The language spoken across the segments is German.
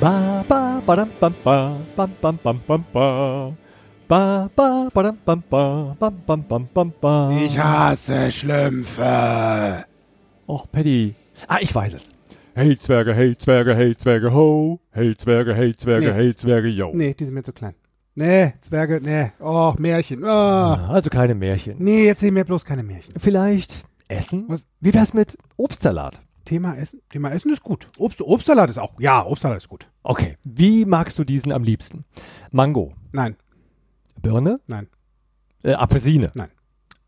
Ba ba badam bam ba bam bam bam bam ba. Ba ba badam bam ba bam bam bam bam ba. Ich hasse Schlümpfe. Och, Paddy. Ah, ich weiß es. Hey Zwerge, hey Zwerge, hey Zwerge, ho. Hey Zwerge, hey Zwerge, Nee. hey Zwerge, yo. Nee, die sind mir zu klein. Nee, Zwerge, nee. Oh, Märchen. Oh. Ah, Also keine Märchen. Nee, erzähl mir bloß keine Märchen. Vielleicht Essen? Was? Wie wär's mit Obstsalat? Thema Essen. Thema Essen ist gut. Obst, Obstsalat ist auch. Ja, Obstsalat ist gut. Okay. Wie magst du diesen am liebsten? Mango. Nein, Birne? nein, Äh, Apfelsine? Nein.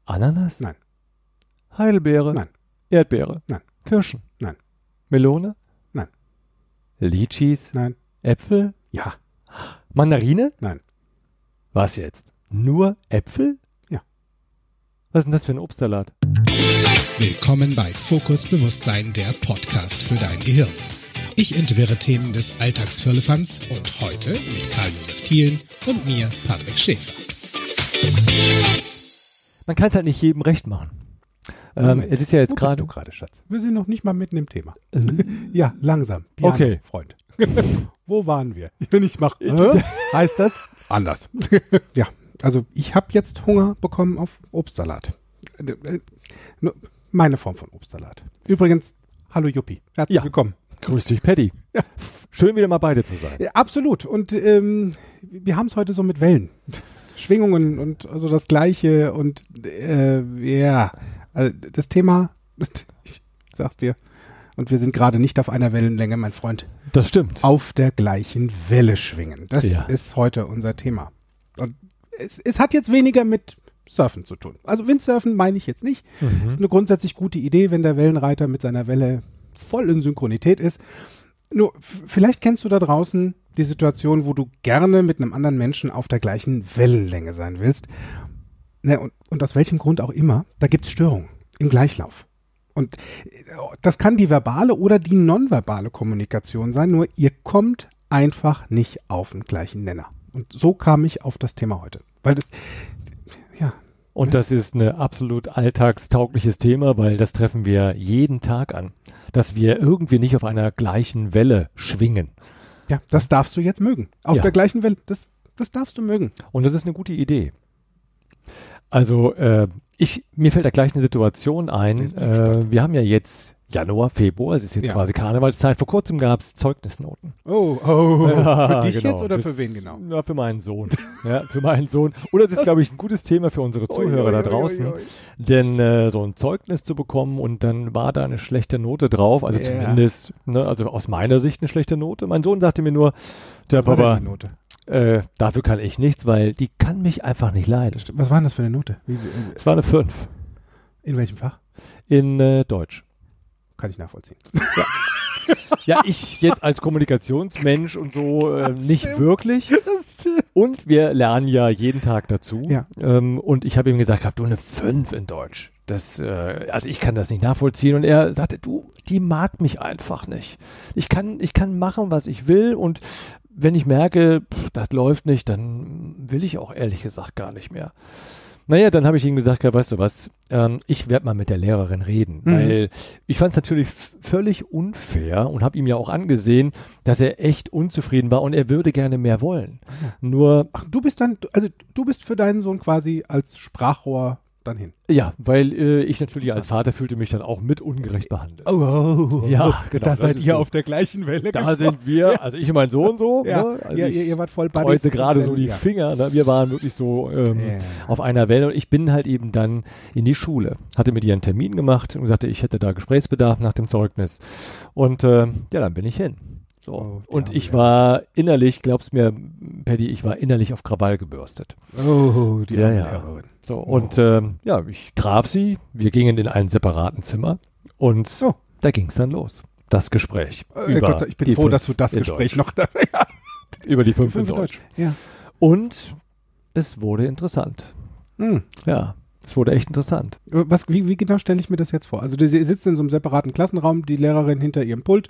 Ananas? Nein. Heidelbeere? Nein. Erdbeere? Nein. Kirschen? Nein. Melone? Nein. Litchis? nein. Äpfel? Ja, Mandarine? nein. Was jetzt? Nur Äpfel? Ja. Was ist denn das für ein Obstsalat? Willkommen bei Fokus Bewusstsein, der Podcast für dein Gehirn. Ich entwirre Themen des Alltagsfirlefanz und heute mit Karl-Josef Thielen und mir, Patrick Schäfer. Man kann es halt nicht jedem recht machen. Ähm, es ist ja jetzt gerade. du gerade, Schatz? Wir sind noch nicht mal mitten im Thema. Äh, Ja, langsam. Piano, Okay. Freund. Wo waren wir? Wenn ich mache, äh, heißt das anders. ja, also ich habe jetzt Hunger bekommen auf Obstsalat. Meine Form von Obstsalat. Übrigens, hallo Juppie. Herzlich Ja. willkommen. Grüß dich, Paddy. Ja. Schön wieder mal beide zu sein. Ja, absolut. Und ähm, wir haben es heute so mit Wellen. Schwingungen und also das Gleiche und äh, ja, also das Thema, ich sag's dir, und wir sind gerade nicht auf einer Wellenlänge, mein Freund. Das stimmt. Auf der gleichen Welle schwingen. Das Ja. ist heute unser Thema. Und es, es hat jetzt weniger mit Surfen zu tun. Also Windsurfen meine ich jetzt nicht. Mhm. Ist eine grundsätzlich gute Idee, wenn der Wellenreiter mit seiner Welle voll in Synchronität ist. Nur, vielleicht kennst du da draußen die Situation, wo du gerne mit einem anderen Menschen auf der gleichen Wellenlänge sein willst. Ne, und, und aus welchem Grund auch immer, da gibt es Störungen im Gleichlauf. Und äh, das kann die verbale oder die nonverbale Kommunikation sein, nur ihr kommt einfach nicht auf den gleichen Nenner. Und so kam ich auf das Thema heute. Weil das, Und das ist ein absolut alltagstaugliches Thema, weil das treffen wir jeden Tag an. Dass wir irgendwie nicht auf einer gleichen Welle schwingen. ja, das darfst du jetzt mögen. Auf Ja. der gleichen Welle, das, das darfst du mögen. Und das ist eine gute Idee. Also, äh, ich, mir fällt da gleich eine Situation ein. Äh, wir haben ja jetzt Januar, Februar, es ist jetzt Ja. quasi Karnevalszeit. Vor kurzem gab es Zeugnisnoten. Oh, oh, Ja, für dich genau. jetzt oder für wen genau? Ja, für meinen Sohn. ja, für meinen Sohn. Und das ist, glaube ich, ein gutes Thema für unsere Zuhörer da draußen. Denn äh, so ein Zeugnis zu bekommen und dann war da eine schlechte Note drauf, also Ja. zumindest, ne, also aus meiner Sicht eine schlechte Note. Mein Sohn sagte mir nur, der Was Papa, äh, dafür kann ich nichts, weil die kann mich einfach nicht leiden. Was war denn das für eine Note? Es war eine 5 in welchem Fach? in äh, Deutsch. Kann ich nachvollziehen. Ja, ich jetzt als Kommunikationsmensch und so äh, nicht stimmt. wirklich. Und wir lernen ja jeden Tag dazu. Ja. Ähm, und ich habe ihm gesagt, hab du eine 5 in Deutsch. Das, äh, also ich kann das nicht nachvollziehen. Und er sagte, du, die mag mich einfach nicht. Ich kann, ich kann machen, was ich will. Und wenn ich merke, pff, das läuft nicht, dann will ich auch ehrlich gesagt gar nicht mehr. Naja, dann habe ich ihm gesagt, ja, weißt du was, ähm, ich werde mal mit der Lehrerin reden, Mhm. weil ich fand es natürlich völlig unfair und habe ihm ja auch angesehen, dass er echt unzufrieden war und er würde gerne mehr wollen. Nur, Ach, du bist dann, also du bist für deinen Sohn quasi als Sprachrohr dann hin. ja, weil äh, ich natürlich als Vater fühlte mich dann auch mit ungerecht behandelt. Oh, Ja, genau, Da seid ihr so. auf der gleichen Welle. Da gesprochen. sind wir, also ich und mein Sohn so, Ja, ne? also ja ihr, ihr wart voll Buddies. kreuze gerade so die Ja. Finger, ne? wir waren wirklich so ähm, Ja. auf einer Welle und ich bin halt eben dann in die Schule, hatte mit ihr einen Termin gemacht und sagte, ich hätte da Gesprächsbedarf nach dem Zeugnis und äh, ja, dann bin ich hin. So. Oh, die und ich war innerlich, glaubst mir, Paddy, ich war innerlich auf Krawall gebürstet. Oh, die Ja, ja. Lehrerin. So, Oh. und ähm, ja, ich traf sie, wir gingen in einen separaten Zimmer und Oh. da ging es dann los. Das Gespräch. Äh, über Gott ich bin die froh, fünf dass du das Gespräch Deutsch. noch da. ja, Über die fünf in fünf in Deutsch. Ja. Und es wurde interessant. Hm. Ja. Es wurde echt interessant. Was, wie, wie genau stelle ich mir das jetzt vor? Also, sie sitzen in so einem separaten Klassenraum, die Lehrerin hinter ihrem Pult,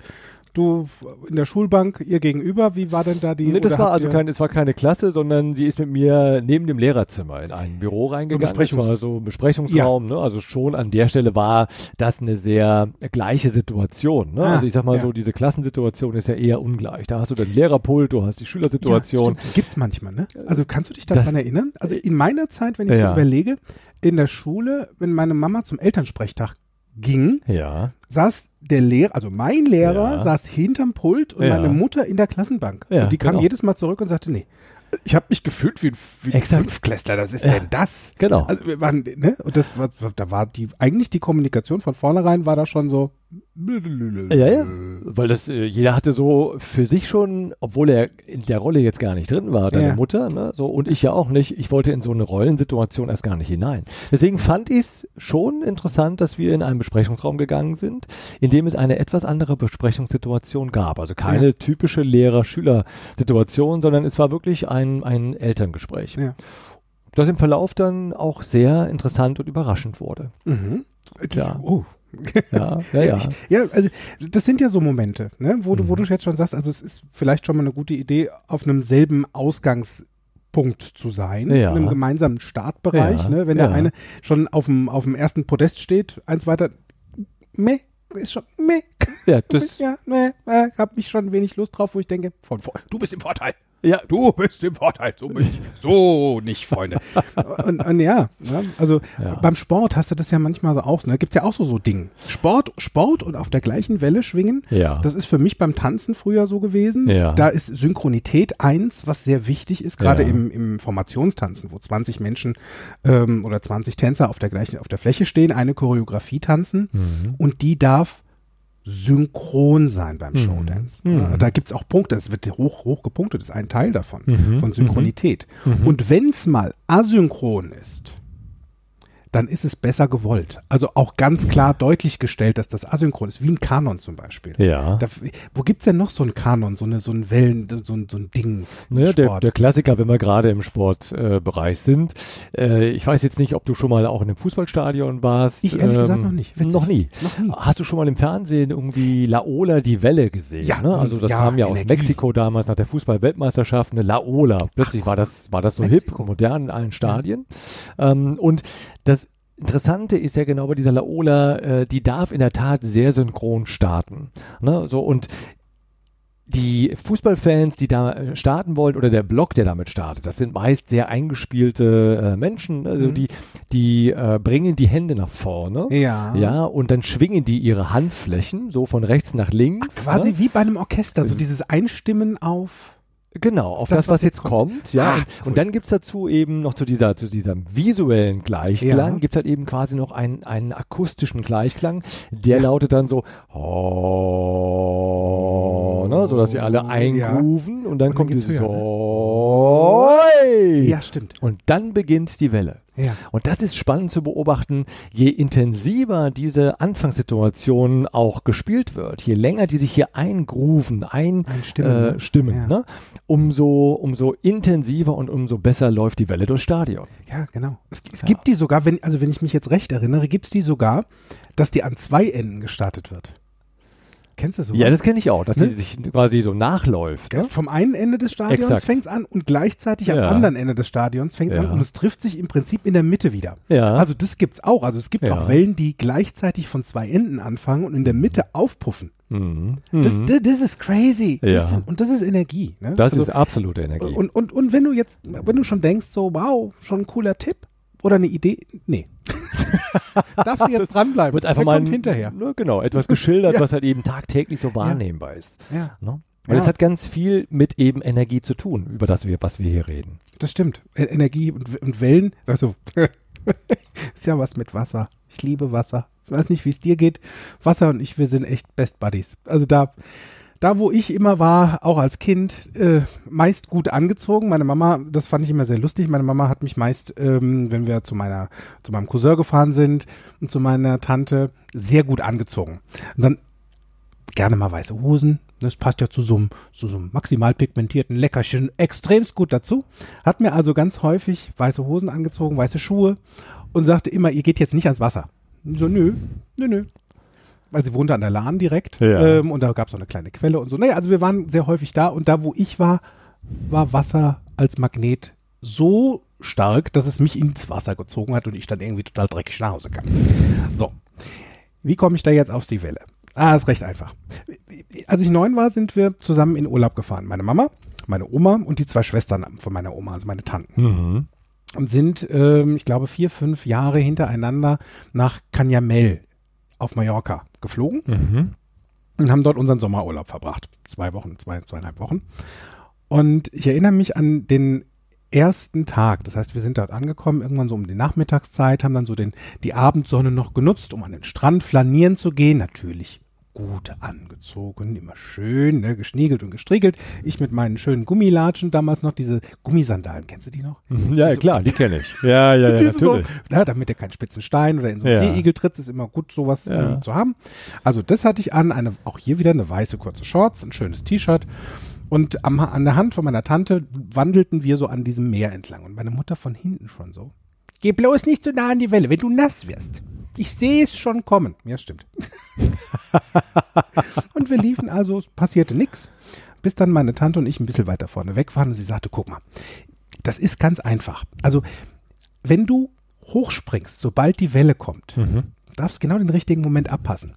du in der Schulbank ihr gegenüber. Wie war denn da die? Nee, das war also kein, es war keine Klasse, sondern sie ist mit mir neben dem Lehrerzimmer in ein Büro reingegangen. Besprechungs- Das war so ein Besprechungsraum, ne? Also schon an der Stelle war das eine sehr gleiche Situation. Ne? Ah, also ich sag mal ja. so, diese Klassensituation ist ja eher ungleich. Da hast du den Lehrerpult, du hast die Schülersituation. Ja, stimmt. Gibt's manchmal, ne? Also kannst du dich daran Das- erinnern? Also in meiner Zeit, wenn ich Ja. so überlege, in der Schule, wenn meine Mama zum Elternsprechtag ging, ja. saß der Lehrer, also mein Lehrer, Ja. saß hinterm Pult und Ja. meine Mutter in der Klassenbank. Ja, und die kam genau. jedes Mal zurück und sagte, nee, ich habe mich gefühlt wie, ein- wie ein Exakt. Fünftklässler, das ist denn das? Genau. Also wir waren, ne? Und das war, da war die, eigentlich die Kommunikation von vornherein war da schon so. Ja, ja. Weil das, äh, jeder hatte so für sich schon, obwohl er in der Rolle jetzt gar nicht drin war, deine Ja. Mutter, ne, so, und ich ja auch nicht, ich wollte in so eine Rollensituation erst gar nicht hinein. Deswegen fand ich es schon interessant, dass wir in einen Besprechungsraum gegangen sind, in dem es eine etwas andere Besprechungssituation gab. Also keine Ja. typische Lehrer-Schüler-Situation, sondern es war wirklich ein, ein Elterngespräch. Ja. Das im Verlauf dann auch sehr interessant und überraschend wurde. Mhm. Ja. Oh. Ja, ja, ja. Ich, ja, also das sind ja so Momente, ne, wo du, wo Mhm. du jetzt schon sagst, also es ist vielleicht schon mal eine gute Idee, auf einem selben Ausgangspunkt zu sein, Ja. in einem gemeinsamen Startbereich, Ja, ne, wenn ja. der eine schon auf dem, auf dem ersten Podest steht, eins weiter, meh, ist schon, meh, Ja, das, ja, meh, äh, hab ich schon wenig Lust drauf, wo ich denke, von, du bist im Vorteil. Ja, Du bist im Vorteil, so nicht, so nicht, Freunde. und, und ja, ne, also Ja. beim Sport hast du das ja manchmal so auch, ne? Gibt's ja auch so so Dinge. Sport, Sport und auf der gleichen Welle schwingen. Ja. Das ist für mich beim Tanzen früher so gewesen. Ja. Da ist Synchronität eins, was sehr wichtig ist, gerade Ja. im, im Formationstanzen, wo 20 Menschen ähm, oder 20 Tänzer auf der gleichen, auf der Fläche stehen, eine Choreografie tanzen Mhm. und die darf synchron sein beim Showdance. Mhm. Ja, Da gibt's auch Punkte, es wird hoch, hoch gepunktet, das ist ein Teil davon, Mhm. von Synchronität. Mhm. Und wenn's mal asynchron ist, dann ist es besser gewollt. Also auch ganz klar deutlich gestellt, dass das asynchron ist, wie ein Kanon zum Beispiel. Ja. Da, wo gibt's denn noch so ein Kanon, so eine, so ein Wellen, so ein, so ein Ding? Ne, der, der Klassiker, wenn wir gerade im Sportbereich äh, sind. Äh, ich weiß jetzt nicht, ob du schon mal auch in einem Fußballstadion warst. Ich ehrlich gesagt noch nicht. Witzig. Noch nie. Noch nie. Hast du schon mal im Fernsehen irgendwie Laola die Welle gesehen? Ja, ne? Also das ja, kam ja aus Energie. Mexiko damals nach der Fußball-Weltmeisterschaft, eine Laola. Plötzlich war das, war das so Mexiko. hip modern in allen Stadien. Ähm, und das Interessante ist ja genau bei dieser Laola, äh, die darf in der Tat sehr synchron starten. Ne? So und die Fußballfans, die da äh, starten wollen, oder der Block, der damit startet, das sind meist sehr eingespielte äh, Menschen, also Mhm. die, die äh, bringen die Hände nach vorne. Ja. Ja, und dann schwingen die ihre Handflächen so von rechts nach links. Quasi ne? wie bei einem Orchester, so dieses Einstimmen auf. Genau, auf Das, das, was was, jetzt jetzt kommt. ja. Ah, und, cool. und dann gibt's dazu eben noch zu dieser, zu diesem visuellen Gleichklang, Ja. gibt's halt eben quasi noch einen, einen akustischen Gleichklang, der Ja. lautet dann so, oh, ne, so dass sie alle Ja. eingrooven und dann Und dann kommt dieses höher, ne? Oi. Ja, stimmt. Und dann beginnt die Welle. Ja. Und das ist spannend zu beobachten, je intensiver diese Anfangssituation auch gespielt wird, je länger die sich hier eingrooven, einstimmen, Einstimmen, äh, ne? stimmen, Ja. ne? umso, umso intensiver und umso besser läuft die Welle durchs Stadion. Ja, genau. Es, es Ja. gibt die sogar, wenn, also wenn ich mich jetzt recht erinnere, gibt's die sogar, dass die an zwei Enden gestartet wird. Kennst du sowas? Ja, das kenne ich auch, dass Ne? die sich quasi so nachläuft. Ne? Vom einen Ende des Stadions Exakt. fängt's an und gleichzeitig am Ja. anderen Ende des Stadions fängt Ja. an und es trifft sich im Prinzip in der Mitte wieder. Ja. Also das gibt's auch. Also es gibt Ja. auch Wellen, die gleichzeitig von zwei Enden anfangen und in der Mitte aufpuffen. Mhm. Das, Mhm. das, das ist crazy. Ja. Das ist, und das ist Energie. Ne? das also, ist absolute Energie. und, und, und wenn du jetzt, wenn du schon denkst, so, wow, schon ein cooler Tipp oder eine Idee, nee. Darfst du jetzt dranbleiben. wird einfach Der mal kommt ein- hinterher. Ne, genau, etwas geschildert, Ja. was halt eben tagtäglich so wahrnehmbar ist. Ja, Ne? Weil Ja. es hat ganz viel mit eben Energie zu tun, über das wir, was wir hier reden. das stimmt. E- Energie und, und Wellen, also ist ja was mit Wasser. Ich liebe Wasser. Ich weiß nicht, wie es dir geht. Wasser und ich, wir sind echt Best Buddies. Also da, da wo ich immer war, auch als Kind, äh, meist gut angezogen. Meine Mama, das fand ich immer sehr lustig. Meine Mama hat mich meist, ähm, wenn wir zu meiner, zu meinem Cousin gefahren sind und zu meiner Tante, sehr gut angezogen. Und dann gerne mal weiße Hosen. Das passt ja zu so einem, zu so einem maximal pigmentierten Leckerchen extremst gut dazu. Hat mir also ganz häufig weiße Hosen angezogen, weiße Schuhe und sagte immer, ihr geht jetzt nicht ans Wasser. Und so, nö, nö, nö. Weil sie wohnte an der Lahn direkt Ja. ähm, und da gab es auch eine kleine Quelle und so. Naja, also wir waren sehr häufig da und da, wo ich war, war Wasser als Magnet so stark, dass es mich ins Wasser gezogen hat und ich dann irgendwie total dreckig nach Hause kam. So, wie komme ich da jetzt auf die Welle? Ah, ist recht einfach. Als ich neun war, sind wir zusammen in Urlaub gefahren. Meine Mama, meine Oma und die zwei Schwestern von meiner Oma, also meine Tanten. Mhm. Und sind, ähm, ich glaube, vier, fünf Jahre hintereinander nach Canyamel auf Mallorca geflogen Mhm. und haben dort unseren Sommerurlaub verbracht. Zwei Wochen, zwei, zweieinhalb Wochen. Und ich erinnere mich an den ersten Tag. Das heißt, wir sind dort angekommen, irgendwann so um die Nachmittagszeit, haben dann so den, die Abendsonne noch genutzt, um an den Strand flanieren zu gehen. Natürlich gut angezogen, immer schön, ne, geschniegelt und gestriegelt. Ich mit meinen schönen Gummilatschen, damals noch diese Gummisandalen, kennst du die noch? Mhm. Ja, klar, die kenne ich. Ja, ja, ja, Diese so, natürlich. na, damit er keinen spitzen Stein oder in so einen Ja. Seeigel tritt, ist immer gut, sowas Ja. ähm, zu haben. Also das hatte ich an, eine, auch hier wieder eine weiße kurze Shorts, ein schönes T-Shirt. Und am, an der Hand von meiner Tante wandelten wir so an diesem Meer entlang. Und meine Mutter von hinten schon so. Geh bloß nicht so nah an die Welle, wenn du nass wirst. Ich sehe es schon kommen. Ja, stimmt. und wir liefen also, es passierte nichts, bis dann meine Tante und ich ein bisschen weiter vorne weg waren und sie sagte, guck mal, das ist ganz einfach. Also, wenn du hochspringst, sobald die Welle kommt, Mhm. darfst genau den richtigen Moment abpassen.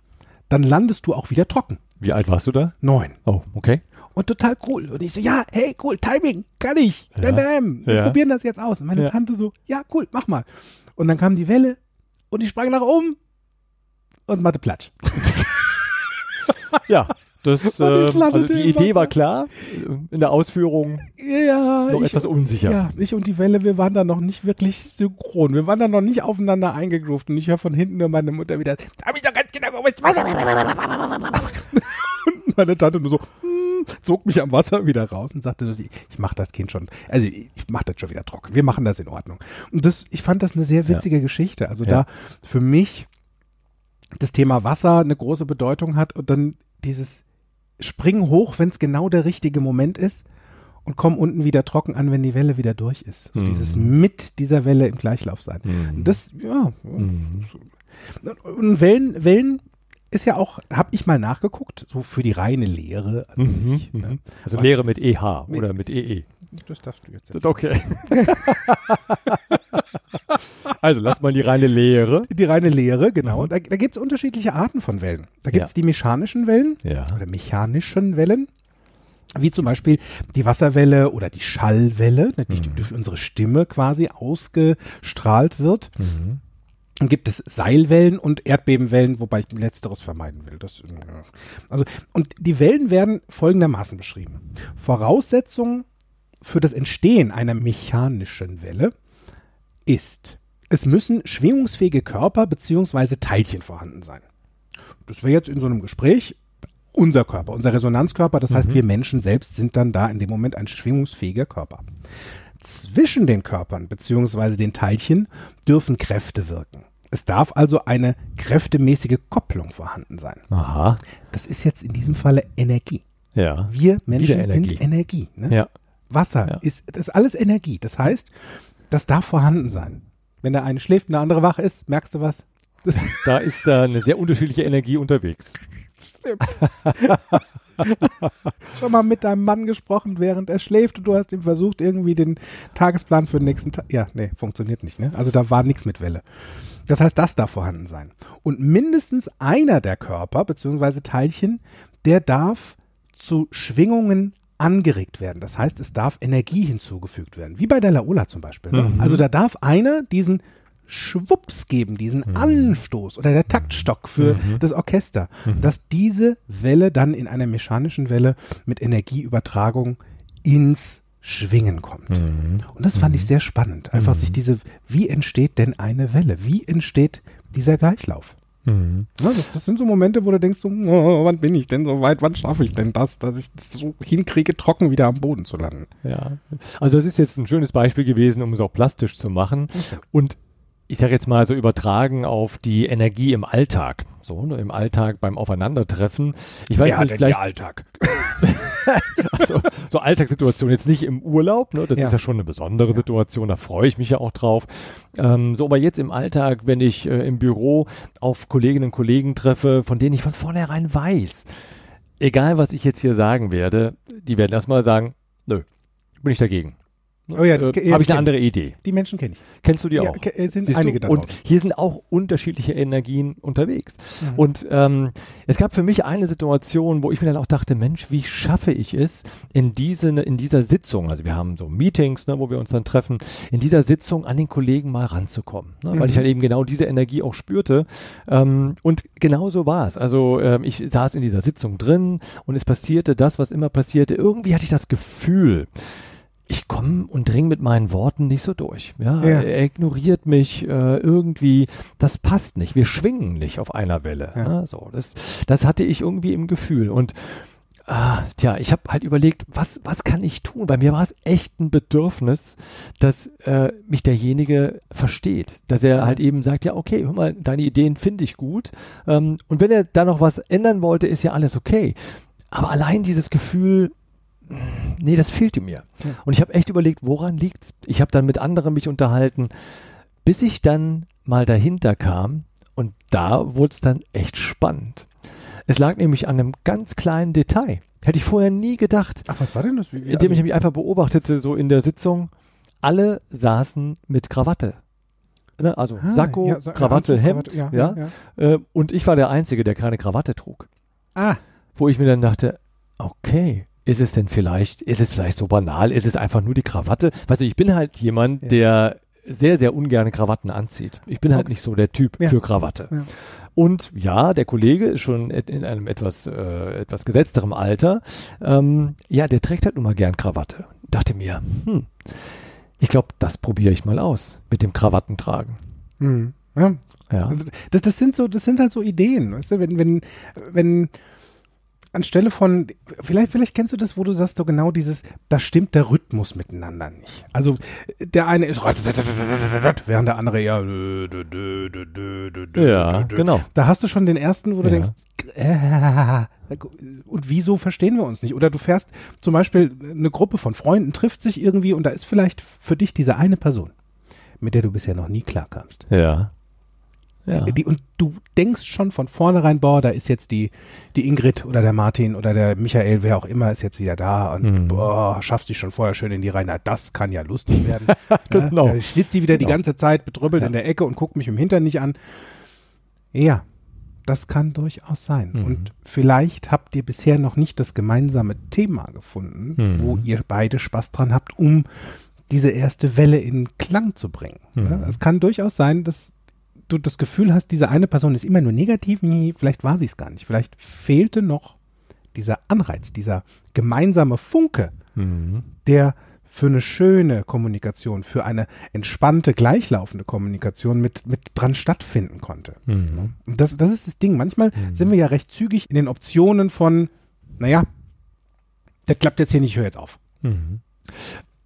Dann landest du auch wieder trocken. Wie alt warst du da? Neun. Oh, okay. Und total cool. Und ich so, ja, hey, cool, Timing, kann ich. Bam, bam. Wir Ja. probieren das jetzt aus. Und meine Ja. Tante so, ja, cool, mach mal. Und dann kam die Welle und ich sprang nach oben und machte Platsch. Ja, das, ähm, also die Idee war klar, in der Ausführung Ja, noch ich, etwas unsicher. ja, ich und die Welle, wir waren da noch nicht wirklich synchron. Wir waren da noch nicht aufeinander eingegruft. Und ich höre von hinten nur meine Mutter wieder, hab ich doch ganz genau gewusst. Und meine Tante nur so, hm, zog mich am Wasser wieder raus und sagte, ich, mache das Kind schon, also ich, mache das schon wieder trocken. Wir machen das in Ordnung. Und das, ich fand das eine sehr witzige Geschichte. Also Ja. da für mich das Thema Wasser eine große Bedeutung hat und dann dieses Springen hoch, wenn es genau der richtige Moment ist und komm unten wieder trocken an, wenn die Welle wieder durch ist. So Mhm. Dieses mit dieser Welle im Gleichlauf sein. Mhm. Das, ja. Mhm. Und Wellen, Wellen ist ja auch, habe ich mal nachgeguckt, so für die reine Lehre. an Mhm. sich, ne? Mhm. Also Was- Lehre mit EH Mit- oder mit EE. Das darfst du jetzt. Okay. also lass mal die reine Lehre. Die reine Lehre, genau. Mhm. Da, da gibt es unterschiedliche Arten von Wellen. Da gibt es Ja. die mechanischen Wellen Ja. oder mechanischen Wellen, wie zum Beispiel die Wasserwelle oder die Schallwelle, ne, die Mhm. durch unsere Stimme quasi ausgestrahlt wird. Mhm. Dann gibt es Seilwellen und Erdbebenwellen, wobei ich letzteres vermeiden will. Das, ja. also, und die Wellen werden folgendermaßen beschrieben. Voraussetzung für das Entstehen einer mechanischen Welle ist, es müssen schwingungsfähige Körper bzw. Teilchen vorhanden sein. Das wäre jetzt in so einem Gespräch unser Körper, unser Resonanzkörper. Das heißt, wir Menschen selbst sind dann da in dem Moment ein schwingungsfähiger Körper. Zwischen den Körpern bzw. den Teilchen dürfen Kräfte wirken. Es darf also eine kräftemäßige Kopplung vorhanden sein. Aha. Das ist jetzt in diesem Falle Energie. Ja. Wir Menschen Energie. sind Energie. Ne? Ja. Wasser Ja. ist, das ist alles Energie. Das heißt, das darf vorhanden sein. Wenn der eine schläft und der andere wach ist, merkst du was? Da ist da eine sehr unterschiedliche Energie unterwegs. Stimmt. Schon mal mit deinem Mann gesprochen, während er schläft und du hast ihm versucht, irgendwie den Tagesplan für den nächsten Tag. Ja, nee, funktioniert nicht, ne? Also da war nichts mit Welle. Das heißt, das darf vorhanden sein. Und mindestens einer der Körper bzw. Teilchen, der darf zu Schwingungen angeregt werden. Das heißt, es darf Energie hinzugefügt werden. Wie bei der Laola zum Beispiel. Ne? Mhm. Also da darf einer diesen Schwupps geben, diesen Mhm. Anstoß oder der Taktstock für Mhm. das Orchester, Mhm. dass diese Welle dann in einer mechanischen Welle mit Energieübertragung ins Schwingen kommt. Mhm. Und das fand ich sehr spannend. Einfach sich diese, wie entsteht denn eine Welle? Wie entsteht dieser Gleichlauf? Mhm. Ja, das, sind so Momente, wo du denkst, so, oh, wann bin ich denn so weit, wann schaffe ich denn das, dass ich das so hinkriege, trocken wieder am Boden zu landen. Ja, also das ist jetzt ein schönes Beispiel gewesen, um es auch plastisch zu machen. Und ich sage jetzt mal so übertragen auf die Energie im Alltag. So, ne, im Alltag beim Aufeinandertreffen. Ich weiß nicht, vielleicht, Alltag? Also so Alltagssituation jetzt nicht im Urlaub, ne? das Ja. ist ja schon eine besondere Situation, da freue ich mich ja auch drauf. Ähm, so, aber jetzt im Alltag, wenn ich äh, im Büro auf Kolleginnen und Kollegen treffe, von denen ich von vornherein weiß, egal was ich jetzt hier sagen werde, die werden erstmal sagen, nö, bin ich dagegen. Oh ja, das äh, habe ich eine andere Idee. Die Menschen kenne ich. Kennst du die Ja, auch? sind Siehst einige da Und hier sind auch unterschiedliche Energien unterwegs. Mhm. Und ähm, es gab für mich eine Situation, wo ich mir dann auch dachte, Mensch, wie schaffe ich es in, diese, in dieser Sitzung, also wir haben so Meetings, ne, wo wir uns dann treffen, in dieser Sitzung an den Kollegen mal ranzukommen. Ne, Weil Mhm. ich halt eben genau diese Energie auch spürte. Ähm, und genau so war es. Also ähm, ich saß in dieser Sitzung drin und es passierte das, was immer passierte. Irgendwie hatte ich das Gefühl, ich komme und dring mit meinen Worten nicht so durch. Ja, Ja. er ignoriert mich äh, irgendwie. Das passt nicht. Wir schwingen nicht auf einer Welle. Ja. Ne? So, das, das hatte ich irgendwie im Gefühl. Und ah, tja, ich habe halt überlegt, was, was kann ich tun? Bei mir war es echt ein Bedürfnis, dass äh, mich derjenige versteht, dass er halt eben sagt, ja, okay, hör mal, deine Ideen finde ich gut. Ähm, und wenn er da noch was ändern wollte, ist ja alles okay. Aber allein dieses Gefühl, nee, das fehlte mir. Ja. Und ich habe echt überlegt, woran liegt's? Ich habe dann mit anderen mich unterhalten, bis ich dann mal dahinter kam und da wurde es dann echt spannend. Es lag nämlich an einem ganz kleinen Detail. Hätte ich vorher nie gedacht. Ach, was war denn das? Wie, Indem ich also- nämlich einfach beobachtete, so in der Sitzung, alle saßen mit Krawatte. Ne? Also Ah, Sakko, ja, Sa- Krawatte, Anzug, Hemd. Krawatte, ja, ja, ja. Äh, und ich war der Einzige, der keine Krawatte trug Ah, wo ich mir dann dachte, okay, ist es denn vielleicht, ist es vielleicht so banal, ist es einfach nur die Krawatte? Weißt du, ich bin halt jemand, Ja. der sehr, sehr ungern Krawatten anzieht. Ich bin halt Okay. nicht so der Typ Ja. für Krawatte. Ja. Und ja, der Kollege ist schon in einem etwas, äh, etwas gesetzterem Alter. Ähm, ja, der trägt halt nun mal gern Krawatte. Dachte mir, hm, ich glaube, das probiere ich mal aus mit dem Krawattentragen. hm. ja. Ja. Also das, das sind so, das sind halt so Ideen, weißt du, wenn, wenn, wenn anstelle von, vielleicht, vielleicht kennst du das, wo du sagst, so genau dieses, da stimmt der Rhythmus miteinander nicht. Also der eine ist während der andere eher ja, genau. Da hast du schon den ersten, wo du Ja. denkst, äh, und wieso verstehen wir uns nicht? Oder du fährst zum Beispiel, eine Gruppe von Freunden trifft sich irgendwie und da ist vielleicht für dich diese eine Person, mit der du bisher noch nie klarkamst. Ja. Ja. Die, und du denkst schon von vornherein, boah, da ist jetzt die, die Ingrid oder der Martin oder der Michael, wer auch immer, ist jetzt wieder da und Mhm. boah, schafft sich schon vorher schön in die Reihe. Na, das kann ja lustig werden. Genau. Ja, da steht sie wieder die Genau. ganze Zeit bedrüppelt Ja. in der Ecke und guckt mich im Hintern nicht an. Ja, das kann durchaus sein. Mhm. Und vielleicht habt ihr bisher noch nicht das gemeinsame Thema gefunden, Mhm. wo ihr beide Spaß dran habt, um diese erste Welle in Klang zu bringen. Mhm. Ja, es kann durchaus sein, dass du das Gefühl hast, diese eine Person ist immer nur negativ, vielleicht war sie es gar nicht. Vielleicht fehlte noch dieser Anreiz, dieser gemeinsame Funke, Mhm. der für eine schöne Kommunikation, für eine entspannte, gleichlaufende Kommunikation mit, mit dran stattfinden konnte. Mhm. Und das, das ist das Ding. Manchmal Mhm. sind wir ja recht zügig in den Optionen von, naja, das klappt jetzt hier nicht, ich höre jetzt auf.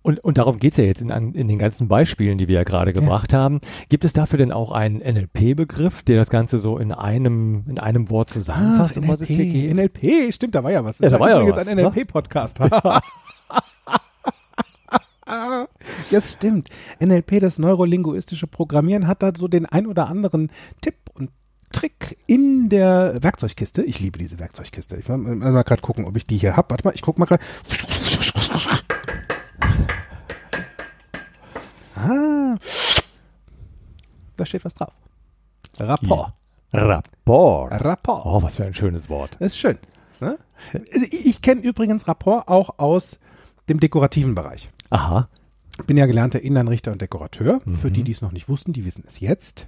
Und, und darum geht's ja jetzt in, in den ganzen Beispielen, die wir ja gerade gebracht haben. Gibt es dafür denn auch einen NLP-Begriff, der das Ganze so in einem, in einem Wort zusammenfasst, um was es hier geht? NLP, stimmt, da war ja was. Ja, da war ja übrigens was, ein? NLP-Podcast. Ja, es stimmt. NLP, das neurolinguistische Programmieren, hat da so den ein oder anderen Tipp und Trick in der Werkzeugkiste. Ich liebe diese Werkzeugkiste. Ich will mal, mal gerade gucken, ob ich die hier habe. Warte mal, ich guck mal gerade. Ah, da steht was drauf. Rapport. Rapport. Rapport. Oh, was für ein schönes Wort. Das ist schön. Ne? Ich, kenne übrigens Rapport auch aus dem dekorativen Bereich. Aha. Ich bin ja gelernter Innenrichter und Dekorateur. Für Mhm. die, die es noch nicht wussten, die wissen es jetzt.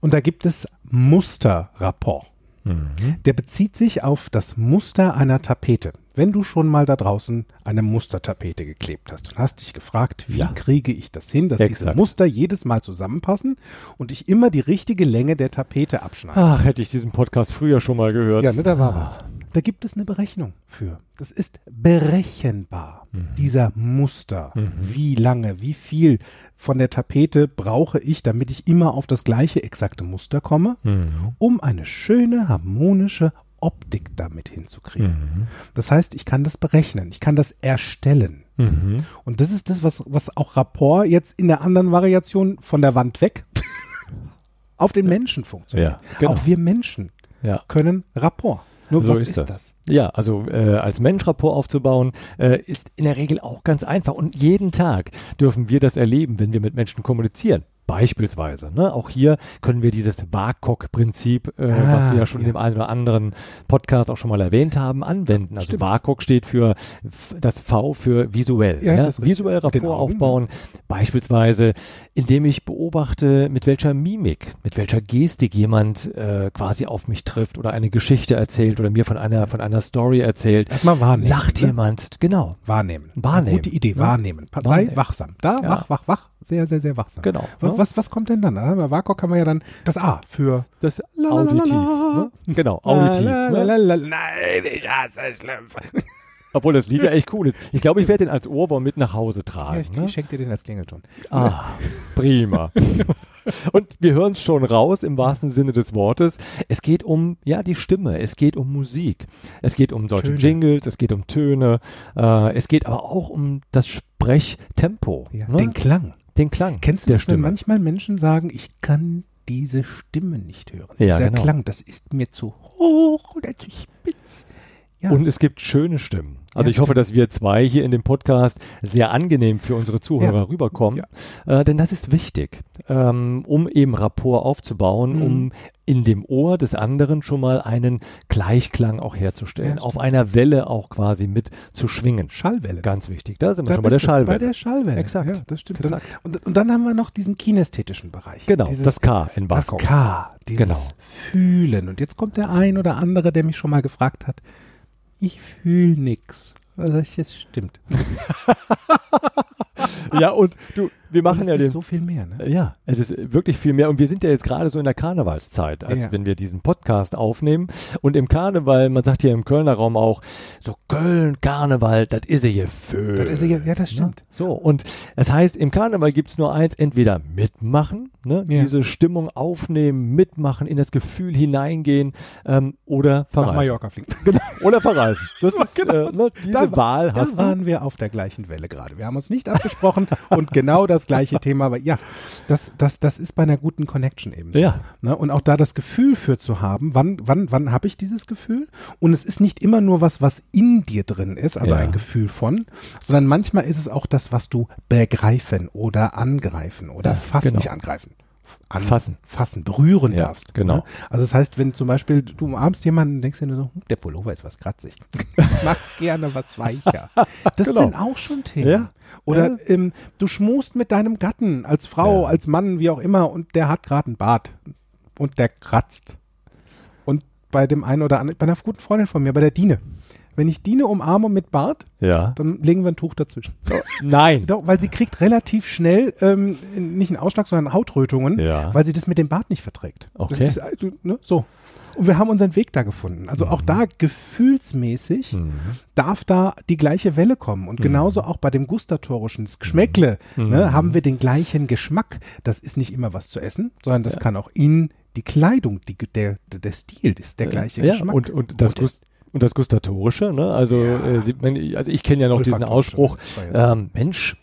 Und da gibt es Musterrapport. Mhm. Der bezieht sich auf das Muster einer Tapete. Wenn du schon mal da draußen eine Mustertapete geklebt hast und hast dich gefragt, wie Ja. kriege ich das hin, dass diese Exakt. Muster jedes Mal zusammenpassen und ich immer die richtige Länge der Tapete abschneide. Ach, hätte ich diesen Podcast früher schon mal gehört. Ja, ne, da war Ah. was. Da gibt es eine Berechnung für. Das ist berechenbar, Mhm. dieser Muster. Mhm. Wie lange, wie viel von der Tapete brauche ich, damit ich immer auf das gleiche exakte Muster komme, Mhm. um eine schöne, harmonische, Optik damit hinzukriegen. Mhm. Das heißt, ich kann das berechnen, ich kann das erstellen. Mhm. Und das ist das, was, was auch Rapport jetzt in der anderen Variation von der Wand weg auf den Menschen funktioniert. Ja, genau. Auch wir Menschen Ja. können Rapport. Nur So was ist ist, das. das? Ja, also äh, als Mensch Rapport aufzubauen, äh, ist in der Regel auch ganz einfach. Und jeden Tag dürfen wir das erleben, wenn wir mit Menschen kommunizieren. Beispielsweise. Ne? Auch hier können wir dieses WAKOK-Prinzip, äh, Ah, was wir ja schon ja. in dem einen oder anderen Podcast auch schon mal erwähnt haben, anwenden. Also Stimmt. WAKOK steht für das V für visuell. Ja, richtig. Visuell Rapport Augen, aufbauen. Beispielsweise, indem ich beobachte, mit welcher Mimik, mit welcher Gestik jemand äh, quasi auf mich trifft oder eine Geschichte erzählt oder mir von einer, von einer Story erzählt. Erstmal wahrnehmen. Lacht ne? jemand, genau, Wahrnehmen. Wahrnehmen. Gute Idee, Ja. wahrnehmen. Sei wachsam. Da, Ja. wach, wach, wach. Sehr, sehr, sehr wachsam. genau. Was, ne? was, was kommt denn dann? Da haben wir WAKOK haben wir ja dann das A für Das Auditiv. Ne? Genau, Auditiv. Ne? Nein, ich hasse Schlümpfe. Obwohl das Lied ja echt cool ist. Ich glaube, ich werde den als Ohrwurm mit nach Hause Ja, tragen. ich, ne? ich schenke dir den als Klingelton. Ah, prima. Und wir hören es schon raus im wahrsten Sinne des Wortes. Es geht um, ja, die Stimme. Es geht um Musik. Es geht um solche Töne. Jingles. Es geht um Töne. Äh, es geht aber auch um das Sprechtempo. Ja, ne? Den Klang. Den Klang Kennst du das, wenn Stimme. manchmal Menschen sagen, ich kann diese Stimme nicht hören? Ja, Dieser genau. Klang, das ist mir zu hoch oder zu spitz. Ja. Und es gibt schöne Stimmen. Also Ja, ich hoffe, dass wir zwei hier in dem Podcast sehr angenehm für unsere Zuhörer Ja. rüberkommen. Äh, denn das ist wichtig, ähm, um eben Rapport aufzubauen, Mhm. um in dem Ohr des anderen schon mal einen Gleichklang auch herzustellen, auf einer Welle auch quasi mit zu schwingen. Schallwelle. Ganz wichtig. Da sind wir Da schon bei der Schallwelle. Bei der Schallwelle. Exakt. Das stimmt. Dann, Exakt. und, und dann haben wir noch diesen kinästhetischen Bereich. genau, Dieses, das K in das Bangkok. K. Dieses Genau. Fühlen. Und jetzt kommt der ein oder andere, der mich schon mal gefragt hat, ich fühle nix. Also es stimmt. Ja, und du, wir machen Und ja es den ist so viel mehr. Ne? Ja, es ist wirklich viel mehr. Und wir sind ja jetzt gerade so in der Karnevalszeit, als Ja. wenn wir diesen Podcast aufnehmen. Und im Karneval, man sagt ja im Kölner Raum auch, so Köln, Karneval, das ist ja für. Das ist ja, ja, das stimmt. So, und das heißt, im Karneval gibt's nur eins, entweder mitmachen, ne, Ja. diese Stimmung aufnehmen, mitmachen, in das Gefühl hineingehen ähm, oder Nach verreisen. Mallorca fliegen. Genau, oder verreisen. Das ist, Genau. äh, ne, diese Da- Wahl Da hast du. waren wir auf der gleichen Welle gerade. Wir haben uns nicht abgesprochen und genau das gleiche Thema. Aber ja, das, das, das ist bei einer guten Connection eben. so. Ja. Ne? Und auch da das Gefühl für zu haben, wann, wann, wann habe ich dieses Gefühl? Und es ist nicht immer nur was, was in dir drin ist, also Ja. ein Gefühl von, sondern manchmal ist es auch das, was du begreifen oder angreifen oder Ja, fast genau. nicht angreifen. An, Fassen. Berühren Ja, darfst. genau. Ne? Also das heißt, wenn zum Beispiel du umarmst jemanden, denkst du dir nur so, hm, der Pullover ist was kratzig. Ich mag gerne was weicher. Das Genau. sind auch schon Themen. Ja. Oder Ja. ähm, du schmust mit deinem Gatten als Frau, als Mann, wie auch immer, und der hat gerade einen Bart und der kratzt. Und bei dem einen oder anderen, bei einer guten Freundin von mir, bei der Dine. Wenn ich Dine umarme mit Bart, Ja. dann legen wir ein Tuch dazwischen. Nein. Doch, weil sie kriegt relativ schnell ähm, nicht einen Ausschlag, sondern Hautrötungen, Ja. weil sie das mit dem Bart nicht verträgt. Okay. Ist, also, ne, so. Und wir haben unseren Weg da gefunden. Also auch da gefühlsmäßig Mhm. darf da die gleiche Welle kommen. Und genauso auch bei dem gustatorischen, Geschmäckle, ne, haben wir den gleichen Geschmack. Das ist nicht immer was zu essen, sondern das kann auch in die Kleidung, die, der, der Stil ist der gleiche ja, Geschmack. Und, und, das Gust und das Gustatorische, ne? Also, äh, sieht man, also ich kenne ja noch diesen Ausspruch, das ja- ähm, Mensch,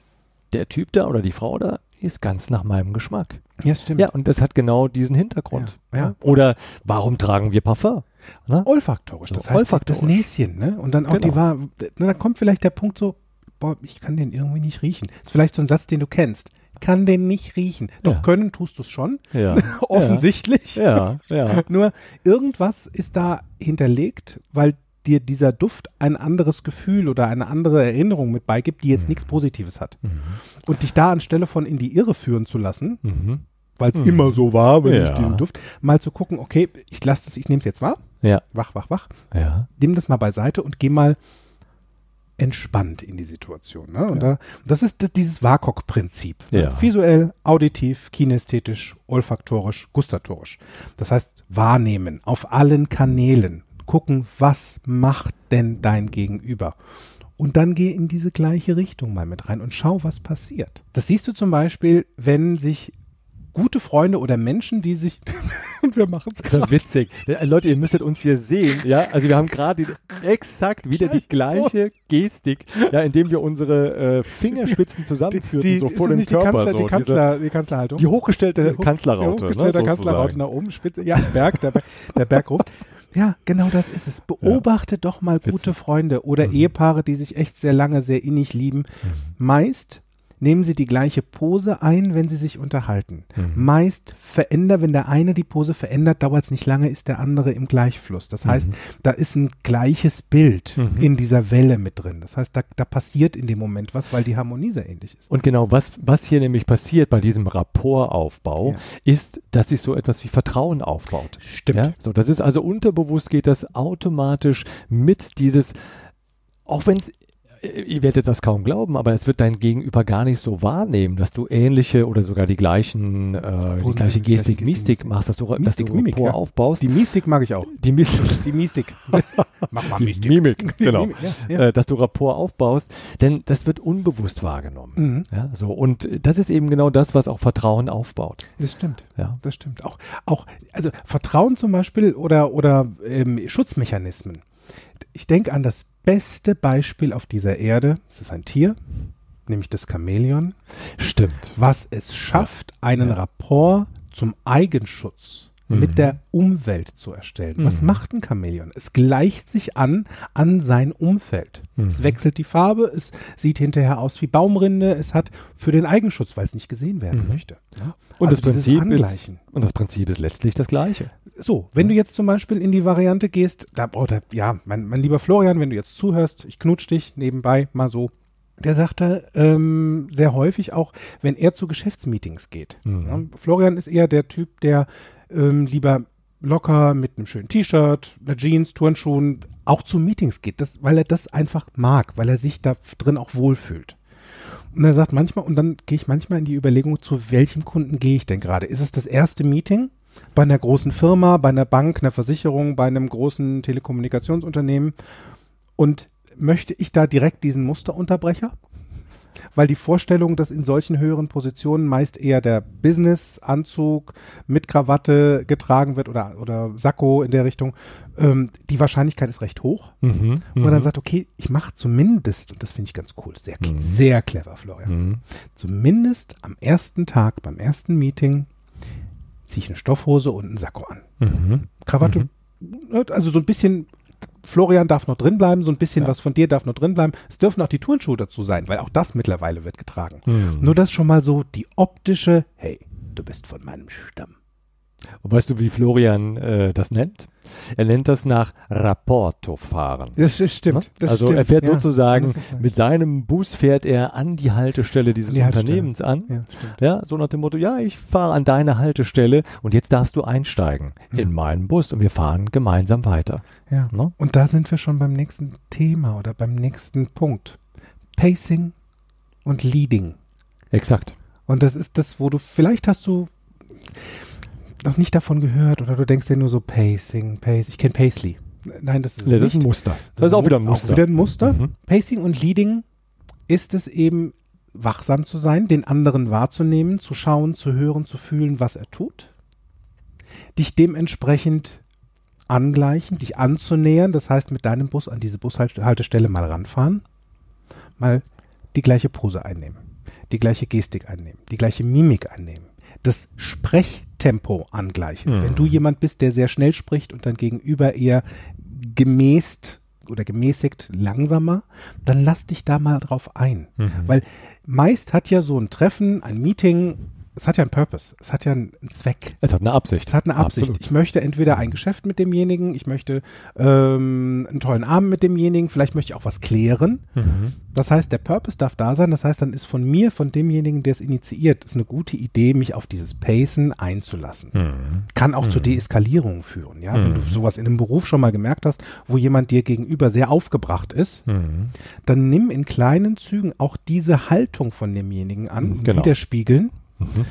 der Typ da oder die Frau da ist ganz nach meinem Geschmack. ja, stimmt. Ja, und das hat genau diesen Hintergrund. Ja, ja. Oder warum tragen wir Parfum? Ne? Olfaktorisch, So, das heißt olfaktorisch. das Näschen, ne? Und dann auch Genau. die war, da kommt vielleicht der Punkt so, boah, ich kann den irgendwie nicht riechen. ist vielleicht so ein Satz, den du kennst. Kann den nicht riechen. Doch Ja. können tust du es schon, Ja. offensichtlich. Ja, ja. Nur irgendwas ist da hinterlegt, weil dir dieser Duft ein anderes Gefühl oder eine andere Erinnerung mit beigibt, die jetzt nichts Positives hat. Mhm. Und dich da anstelle von in die Irre führen zu lassen, Mhm. weil es Mhm. immer so war, wenn Ja. ich diesen Duft, mal zu gucken, okay, ich lasse es, ich nehme es jetzt wahr, Ja, wach, wach, wach, ja. nimm das mal beiseite und geh mal entspannt in die Situation. Ne? Und da, das ist das, dieses WAKOK-Prinzip. Ne? Ja. Visuell, auditiv, kinästhetisch, olfaktorisch, gustatorisch. Das heißt, wahrnehmen auf allen Kanälen. Gucken, was macht denn dein Gegenüber? Und dann geh in diese gleiche Richtung mal mit rein und schau, was passiert. Das siehst du zum Beispiel, wenn sich gute Freunde oder Menschen, die sich und wir machen es Das ist ja witzig. Äh, Leute, ihr müsstet uns hier sehen, ja? Also wir haben gerade die- exakt wieder die gleiche Gestik, ja, indem wir unsere äh, Fingerspitzen zusammenführen, so ist vor es dem nicht die, Körper. Kanzler, so. die, Diese- Kanzler, die Kanzlerhaltung. die hochgestellte Die hoch- Kanzlerraute. Die hochgestellte ne, Kanzlerraute nach oben, Spitze. Ja, Berg, der, Berg- der Berg ruft. Ja, genau das ist es. Beobachte doch mal gute Witzig. Freunde oder Mhm. Ehepaare, die sich echt sehr lange, sehr innig lieben. Meist nehmen sie die gleiche Pose ein, wenn sie sich unterhalten. Mhm. Meist verändert, wenn der eine die Pose verändert, dauert es nicht lange, ist der andere im Gleichfluss. Das heißt, da ist ein gleiches Bild Mhm. in dieser Welle mit drin. Das heißt, da, da passiert in dem Moment was, weil die Harmonie sehr ähnlich ist. Und genau, was, was hier nämlich passiert bei diesem Rapportaufbau, Ja. ist, dass sich so etwas wie Vertrauen aufbaut. Stimmt. Ja? So, das ist also unterbewusst geht das automatisch mit dieses, auch wenn es, ihr werdet das kaum glauben, aber es wird dein Gegenüber gar nicht so wahrnehmen, dass du ähnliche oder sogar die gleichen, äh, die gleiche die gleiche Gestik, Gestik, Mystik machst, dass du, dass Mystik, du Mimik, Rapport ja. aufbaust. Die Mystik mag ich auch. die Mystik. Die Mystik. Mach mal Die Mimik, genau. Mimik, ja, ja. Äh, dass du Rapport aufbaust, denn das wird unbewusst wahrgenommen. Mhm. Ja, so und das ist eben genau das, was auch Vertrauen aufbaut. Das stimmt. Ja. Das stimmt. Auch, auch, also Vertrauen zum Beispiel oder, oder ähm, Schutzmechanismen. Ich denke an das beste Beispiel auf dieser Erde. Es ist ein Tier, nämlich das Chamäleon, Stimmt. was es schafft, einen Ja. Rapport zum Eigenschutz Mhm. mit der Umwelt zu erstellen. Was Mhm. macht ein Chamäleon? Es gleicht sich an an sein Umfeld. Es Mhm. wechselt die Farbe, es sieht hinterher aus wie Baumrinde, es hat für den Eigenschutz, weil es nicht gesehen werden Mhm. möchte. Ja? Und Also das Prinzip ist und das Prinzip ist letztlich das gleiche. So, wenn du jetzt zum Beispiel in die Variante gehst, da, oder, ja, mein, mein lieber Florian, wenn du jetzt zuhörst, ich knutsch dich nebenbei mal so. Der sagte ähm, sehr häufig auch, wenn er zu Geschäftsmeetings geht. Mhm. Ja, Florian ist eher der Typ, der ähm, lieber locker mit einem schönen T-Shirt, einer Jeans, Turnschuhen auch zu Meetings geht, das, weil er das einfach mag, weil er sich da drin auch wohlfühlt. Und er sagt manchmal, und dann gehe ich manchmal in die Überlegung, zu welchem Kunden gehe ich denn gerade? Ist es das erste Meeting bei einer großen Firma, bei einer Bank, einer Versicherung, bei einem großen Telekommunikationsunternehmen? Und möchte ich da direkt diesen Musterunterbrecher? Weil die Vorstellung, dass in solchen höheren Positionen meist eher der Business-Anzug mit Krawatte getragen wird oder, oder Sakko in der Richtung, ähm, die Wahrscheinlichkeit ist recht hoch. Mhm. Und man dann sagt, okay, ich mache zumindest, und das finde ich ganz cool, sehr, Mhm. sehr clever, Florian, Mhm. zumindest am ersten Tag, beim ersten Meeting, ziehe ich eine Stoffhose und einen Sakko an. Mhm. Krawatte, ne, also so ein bisschen, Florian darf noch drin bleiben, so ein bisschen Ja. was von dir darf noch drin bleiben. Es dürfen auch die Turnschuhe dazu sein, weil auch das mittlerweile wird getragen. Mhm. Nur das schon mal so die optische, hey, du bist von meinem Stamm. Und weißt du, wie Florian äh, das nennt? Er nennt das nach Rapporto fahren. Das, ist- stimmt. Ne? Das also stimmt. er fährt Ja, sozusagen, mit seinem Bus fährt er an die Haltestelle dieses die Haltestelle. Unternehmens an. Ja. Ja, so nach dem Motto, ja, ich fahre an deine Haltestelle und jetzt darfst du einsteigen Ja. in meinen Bus und wir fahren gemeinsam weiter. Ja. Ne? Und da sind wir schon beim nächsten Thema oder beim nächsten Punkt. Pacing und Leading. Exakt. Und das ist das, wo du, vielleicht hast du noch nicht davon gehört oder du denkst dir nur so Pacing, Pace. Ich kenne Paisley. Nein, das ist es Das ist ein Muster. Das ist auch wieder ein Muster. Auch wieder ein Muster. Mhm. Pacing und Leading ist es eben, wachsam zu sein, den anderen wahrzunehmen, zu schauen, zu hören, zu fühlen, was er tut. Dich dementsprechend angleichen, dich anzunähern, das heißt mit deinem Bus an diese Bushaltestelle mal ranfahren, mal die gleiche Pose einnehmen, die gleiche Gestik einnehmen, die gleiche Mimik einnehmen, das Sprechtempo angleichen. Mhm. Wenn du jemand bist, der sehr schnell spricht und dein Gegenüber eher gemäßt oder gemäßigt langsamer, dann lass dich da mal drauf ein. Mhm. Weil meist hat ja so ein Treffen, ein Meeting, es hat ja einen Purpose, es hat ja einen Zweck. Es hat eine Absicht. Es hat eine Absicht. Absolut. Ich möchte entweder ein Geschäft mit demjenigen, ich möchte ähm, einen tollen Abend mit demjenigen, vielleicht möchte ich auch was klären. Mhm. Das heißt, der Purpose darf da sein. Das heißt, dann ist von mir, von demjenigen, der es initiiert, ist eine gute Idee, mich auf dieses Pacen einzulassen. Mhm. Kann auch zur Mhm. Deeskalierung führen. Ja, wenn du Mhm. sowas in einem Beruf schon mal gemerkt hast, wo jemand dir gegenüber sehr aufgebracht ist, Mhm. dann nimm in kleinen Zügen auch diese Haltung von demjenigen an, Mhm, genau. widerspiegeln, Mhm.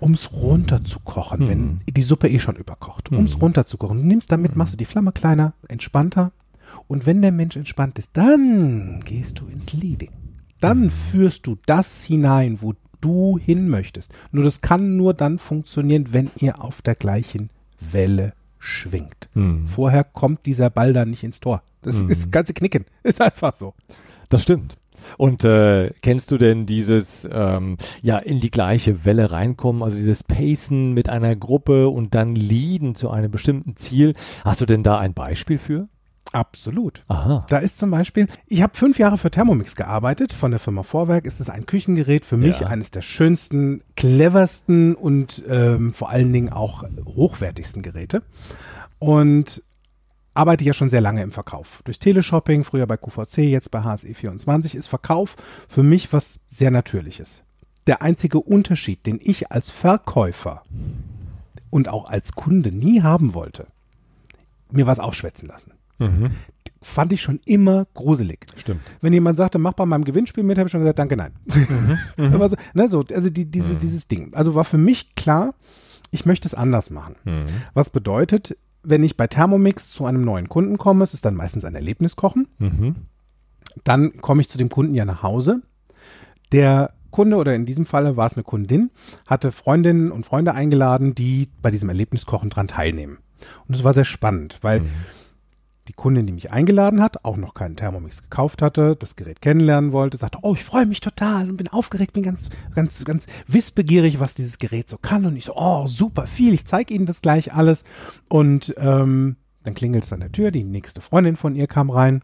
um es runterzukochen, Mhm. wenn die Suppe eh schon überkocht. Um es Mhm. runterzukochen. Du nimmst damit, Mhm. machst du die Flamme kleiner, entspannter. Und wenn der Mensch entspannt ist, dann gehst du ins Leading. Dann Mhm. führst du das hinein, wo du hin möchtest. Nur das kann nur dann funktionieren, wenn ihr auf der gleichen Welle schwingt. Mhm. Vorher kommt dieser Ball dann nicht ins Tor. Das Mhm. ist das ganze Knicken. Ist einfach so. Das stimmt. Und äh, kennst du denn dieses, ähm, ja, in die gleiche Welle reinkommen, also dieses Pacen mit einer Gruppe und dann Leaden zu einem bestimmten Ziel? Hast du denn da ein Beispiel für? Absolut. Aha. Da ist zum Beispiel, ich habe fünf Jahre für Thermomix gearbeitet. Von der Firma Vorwerk ist es ein Küchengerät für mich Ja. eines der schönsten, cleversten und ähm, vor allen Dingen auch hochwertigsten Geräte. Und arbeite ja schon sehr lange im Verkauf. Durch Teleshopping, früher bei QVC, jetzt bei HSE24 ist Verkauf für mich was sehr Natürliches. Der einzige Unterschied, den ich als Verkäufer und auch als Kunde nie haben wollte, mir was aufschwätzen lassen Mhm. fand ich schon immer gruselig. Stimmt. Wenn jemand sagte, mach bei meinem Gewinnspiel mit, habe ich schon gesagt, danke, nein. Aber so, ne, so, also die, diese, dieses Ding. Also war für mich klar, ich möchte es anders machen. Mhm. Was bedeutet, wenn ich bei Thermomix zu einem neuen Kunden komme, es ist dann meistens ein Erlebniskochen, Mhm. dann komme ich zu dem Kunden ja nach Hause. Der Kunde oder in diesem Falle war es eine Kundin, hatte Freundinnen und Freunde eingeladen, die bei diesem Erlebniskochen dran teilnehmen. Und es war sehr spannend, weil die Kundin, die mich eingeladen hat, auch noch keinen Thermomix gekauft hatte, das Gerät kennenlernen wollte, sagte, oh, ich freue mich total und bin aufgeregt, bin ganz, ganz, ganz wissbegierig, was dieses Gerät so kann. Und ich so, oh, super viel, ich zeige Ihnen das gleich alles. Und ähm, dann klingelt es an der Tür, die nächste Freundin von ihr kam rein.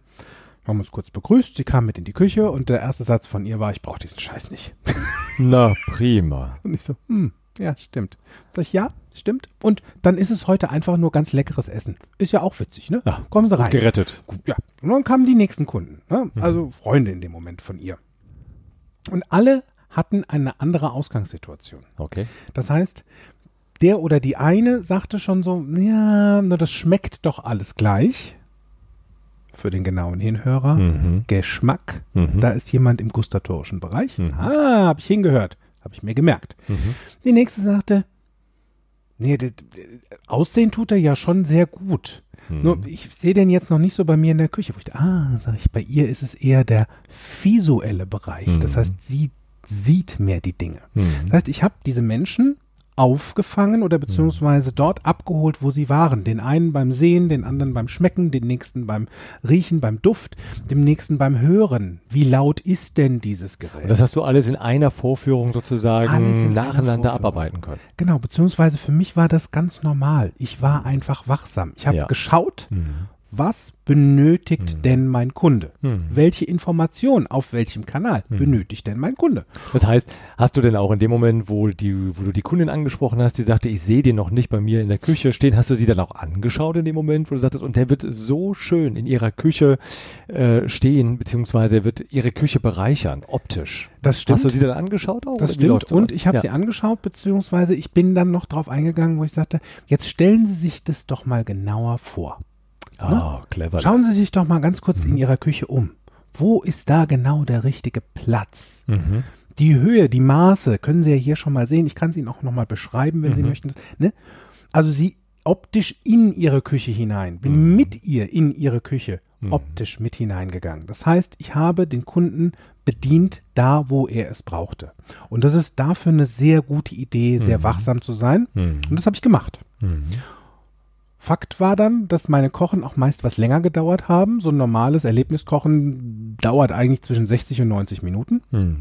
Wir haben uns kurz begrüßt, sie kam mit in die Küche und der erste Satz von ihr war, ich brauche diesen Scheiß nicht. Na, prima. Und ich so, hm, ja, stimmt. Ich, ja, stimmt. Und dann ist es heute einfach nur ganz leckeres Essen. Ist ja auch witzig, ne? Ja, Kommen Sie rein. Gerettet. Gut, ja. Und dann kamen die nächsten Kunden, ne? also Freunde in dem Moment von ihr. Und alle hatten eine andere Ausgangssituation. Okay. Das heißt, der oder die eine sagte schon so, ja, na, das schmeckt doch alles gleich. Für den genauen Hinhörer. Mhm. Geschmack. Mhm. Da ist jemand im gustatorischen Bereich. Mhm. Ah, habe ich hingehört. Habe ich mir gemerkt. Mhm. Die nächste sagte, nee, das, Aussehen tut er ja schon sehr gut. Mhm. Nur, ich sehe den jetzt noch nicht so bei mir in der Küche. Wo ich, ah, sag ich, bei ihr ist es eher der visuelle Bereich. Das Mhm. heißt, sie sieht mehr die Dinge. Mhm. Das heißt, ich habe diese Menschen aufgefangen oder beziehungsweise dort abgeholt, wo sie waren. Den einen beim Sehen, den anderen beim Schmecken, den nächsten beim Riechen, beim Duft, dem nächsten beim Hören. Wie laut ist denn dieses Gerät? Und das hast du alles in einer Vorführung sozusagen nacheinander abarbeiten können. Genau, beziehungsweise für mich war das ganz normal. Ich war einfach wachsam. Ich habe Ja. geschaut, Mhm. Was benötigt Mhm. denn mein Kunde? Mhm. Welche Information auf welchem Kanal Mhm. benötigt denn mein Kunde? Das heißt, hast du denn auch in dem Moment, wo, die, wo du die Kundin angesprochen hast, die sagte, ich sehe den noch nicht bei mir in der Küche stehen, hast du sie dann auch angeschaut in dem Moment, wo du sagtest, und der wird so schön in ihrer Küche äh, stehen, beziehungsweise er wird ihre Küche bereichern, optisch. Das stimmt. Hast du sie dann angeschaut auch? Das stimmt. Und ich habe ja. sie angeschaut, beziehungsweise ich bin dann noch drauf eingegangen, wo ich sagte, jetzt stellen Sie sich das doch mal genauer vor. Ah, clever. Schauen Sie sich doch mal ganz kurz Mhm. in Ihrer Küche um. Wo ist da genau der richtige Platz? Mhm. Die Höhe, die Maße können Sie ja hier schon mal sehen. Ich kann sie Ihnen auch noch mal beschreiben, wenn Sie Mhm. möchten. Ne? Also Sie optisch in Ihre Küche hinein, bin Mhm. mit ihr in Ihre Küche Mhm. optisch mit hineingegangen. Das heißt, ich habe den Kunden bedient da, wo er es brauchte. Und das ist dafür eine sehr gute Idee, sehr Mhm. wachsam zu sein. Und das habe ich gemacht. Mhm. Fakt war dann, dass meine Kochen auch meist was länger gedauert haben. So ein normales Erlebniskochen dauert eigentlich zwischen 60 und 90 Minuten. Mhm.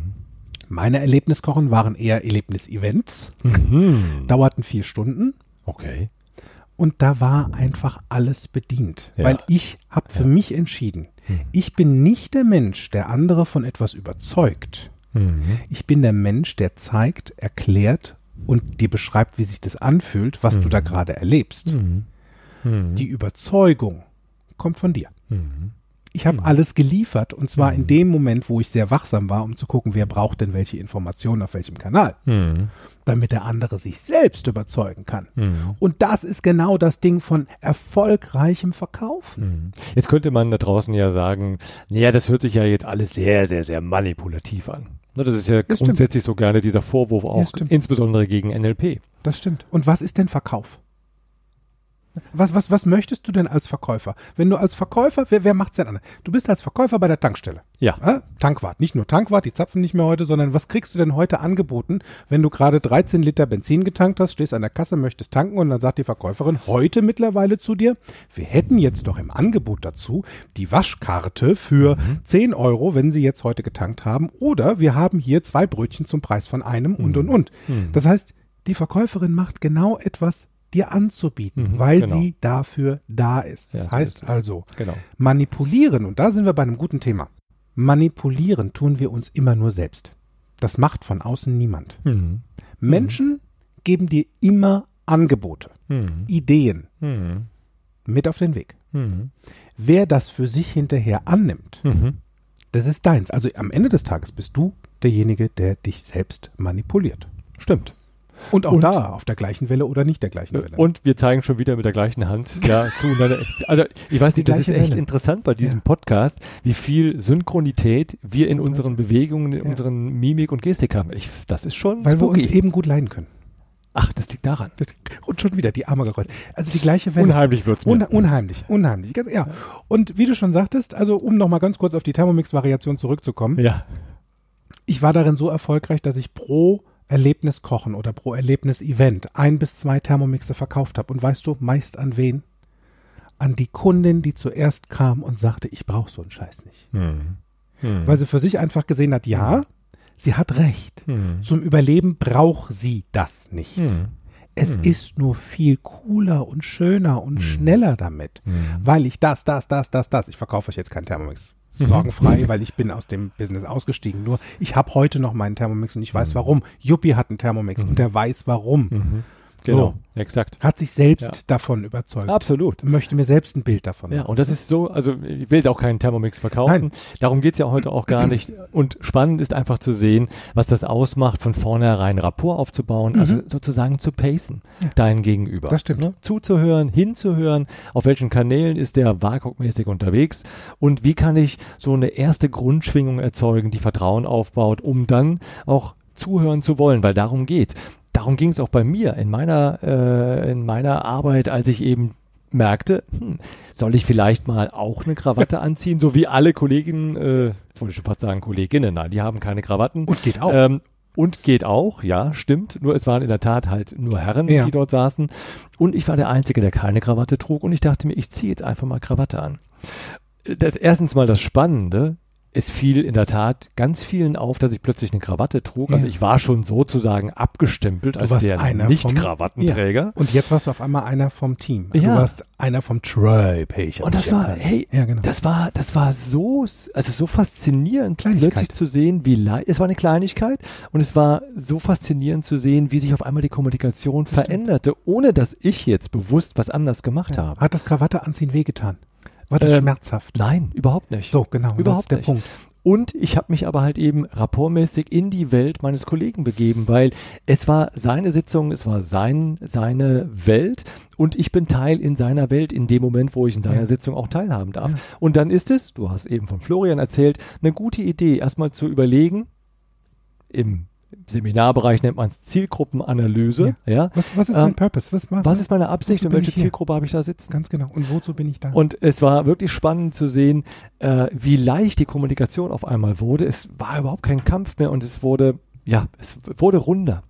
Meine Erlebniskochen waren eher Erlebnisevents, Mhm. dauerten vier Stunden Okay. und da war einfach alles bedient. Ja. Weil ich habe für Ja. mich entschieden, Mhm. ich bin nicht der Mensch, der andere von etwas überzeugt. Mhm. Ich bin der Mensch, der zeigt, erklärt und dir beschreibt, wie sich das anfühlt, was du Mhm. da gerade erlebst. Mhm. Die Überzeugung kommt von dir. Mhm. Ich habe Mhm. alles geliefert und zwar in Mhm. dem Moment, wo ich sehr wachsam war, um zu gucken, wer braucht denn welche Informationen auf welchem Kanal, Mhm. damit der andere sich selbst überzeugen kann. Und das ist genau das Ding von erfolgreichem Verkaufen. Jetzt könnte man da draußen ja sagen, naja, das hört sich ja jetzt alles sehr, sehr, sehr manipulativ an. Das ist ja Das stimmt. grundsätzlich so gerne dieser Vorwurf auch, stimmt. insbesondere gegen NLP. Das stimmt. Und was ist denn Verkauf? Was, was, was möchtest du denn als Verkäufer? Wenn du als Verkäufer, wer, wer macht's denn an? Du bist als Verkäufer bei der Tankstelle. Ja. Äh? Tankwart. Nicht nur Tankwart, die zapfen nicht mehr heute, sondern was kriegst du denn heute angeboten, wenn du gerade 13 Liter Benzin getankt hast, stehst an der Kasse, möchtest tanken und dann sagt die Verkäuferin heute mittlerweile zu dir, wir hätten jetzt doch im Angebot dazu die Waschkarte für 10 Euro, wenn sie jetzt heute getankt haben, oder wir haben hier zwei Brötchen zum Preis von einem und und und. Das heißt, die Verkäuferin macht genau etwas dir anzubieten, Mhm, weil genau. sie dafür da ist. Das Ja, so heißt ist also, Genau. manipulieren, und da sind wir bei einem guten Thema. Manipulieren tun wir uns immer nur selbst. Das macht von außen niemand. Mhm. Menschen geben dir immer Angebote, Mhm. Ideen Mhm. mit auf den Weg. Mhm. Wer das für sich hinterher annimmt, Mhm. das ist deins. Also am Ende des Tages bist du derjenige, der dich selbst manipuliert. Stimmt. Und auch Und- da auf der gleichen Welle oder nicht der gleichen Welle. Und wir zeigen schon wieder mit der gleichen Hand ja, zueinander. Also ich weiß nicht, das ist echt Welle. interessant bei diesem Ja. Podcast, wie viel Synchronität wir in unseren Bewegungen, in Ja. unseren Mimik und Gestik haben. Ich, das ist schon weil wir uns spooky. eben gut leiden können. Ach, das liegt daran. Das- Und schon wieder die Arme gekreuzt. Also die gleiche Welle. Unheimlich wird's mir. Un unheimlich, unheimlich. Ja. Und wie du schon sagtest, also um nochmal ganz kurz auf die Thermomix-Variation zurückzukommen, ja. ich war darin so erfolgreich, dass ich pro Erlebnis kochen oder pro Erlebnis Event ein bis zwei Thermomixe verkauft habe. Und weißt du, meist an wen? An die Kundin, die zuerst kam und sagte, ich brauche so einen Scheiß nicht. Hm. Hm. Weil sie für sich einfach gesehen hat, ja, sie hat recht. Hm. Zum Überleben braucht sie das nicht. Hm. Es Hm. ist nur viel cooler und schöner und Hm. schneller damit. Weil ich das, das, das, das, das, ich verkaufe euch jetzt keinen Thermomix. Mhm. Sorgenfrei, weil ich bin aus dem Business ausgestiegen. Nur ich habe heute noch meinen Thermomix und ich Mhm. weiß warum. Juppie hat einen Thermomix und der weiß warum. Mhm. Genau, exakt. Hat sich selbst Ja. davon überzeugt. Absolut. Möchte mir selbst ein Bild davon Ja, machen. und das ist so, also ich will auch keinen Thermomix verkaufen. Nein. Darum geht's ja heute auch gar nicht. Und spannend ist einfach zu sehen, was das ausmacht, von vornherein Rapport aufzubauen, also sozusagen zu pacen, dein Gegenüber. Mhm. Das stimmt. Ne? Zuzuhören, hinzuhören, auf welchen Kanälen ist der WAKOK-mäßig unterwegs und wie kann ich so eine erste Grundschwingung erzeugen, die Vertrauen aufbaut, um dann auch zuhören zu wollen, weil darum geht. Darum ging es auch bei mir in meiner, äh, in meiner Arbeit, als ich eben merkte, hm, soll ich vielleicht mal auch eine Krawatte anziehen, so wie alle Kolleginnen, äh, jetzt wollte ich schon fast sagen Kolleginnen, nein, die haben keine Krawatten. Und geht auch. Ähm, und geht auch, ja, stimmt. Nur es waren in der Tat halt nur Herren, Ja. die dort saßen. Und ich war der Einzige, der keine Krawatte trug. Und ich dachte mir, ich ziehe jetzt einfach mal Krawatte an. Das erstens mal das Spannende. Es fiel in der Tat ganz vielen auf, dass ich plötzlich eine Krawatte trug. Also Ja. ich war schon sozusagen abgestempelt als der Nicht-Krawattenträger. Und jetzt warst du auf einmal einer vom Team. Ja. Du warst einer vom Tribe. Hey, Und das war, erkannt. hey, ja, genau. das war, das war so, also so faszinierend, plötzlich zu sehen, wie leicht, es war eine Kleinigkeit und es war so faszinierend zu sehen, wie sich auf einmal die Kommunikation veränderte, ohne dass ich jetzt bewusst was anders gemacht habe. Hat das Krawatte anziehen wehgetan? War das Ähm, schmerzhaft? Nein, überhaupt nicht. So, genau. und Überhaupt das ist der nicht. Punkt. Und ich habe mich aber halt eben rapportmäßig in die Welt meines Kollegen begeben, weil es war seine Sitzung, es war sein, seine Welt und ich bin Teil in seiner Welt in dem Moment, wo ich in seiner Ja. Sitzung auch teilhaben darf. Und dann ist es, du hast eben von Florian erzählt, eine gute Idee, erstmal zu überlegen, im Seminarbereich nennt man es Zielgruppenanalyse, ja. Was, was ist Ähm, mein Purpose? Was, Was ist meine Absicht und welche? Zielgruppe habe ich da sitzen? Ganz genau. Und wozu bin ich da? Und es war wirklich spannend zu sehen, äh, wie leicht die Kommunikation auf einmal wurde. Es war überhaupt kein Kampf mehr und es wurde, ja, es wurde runder.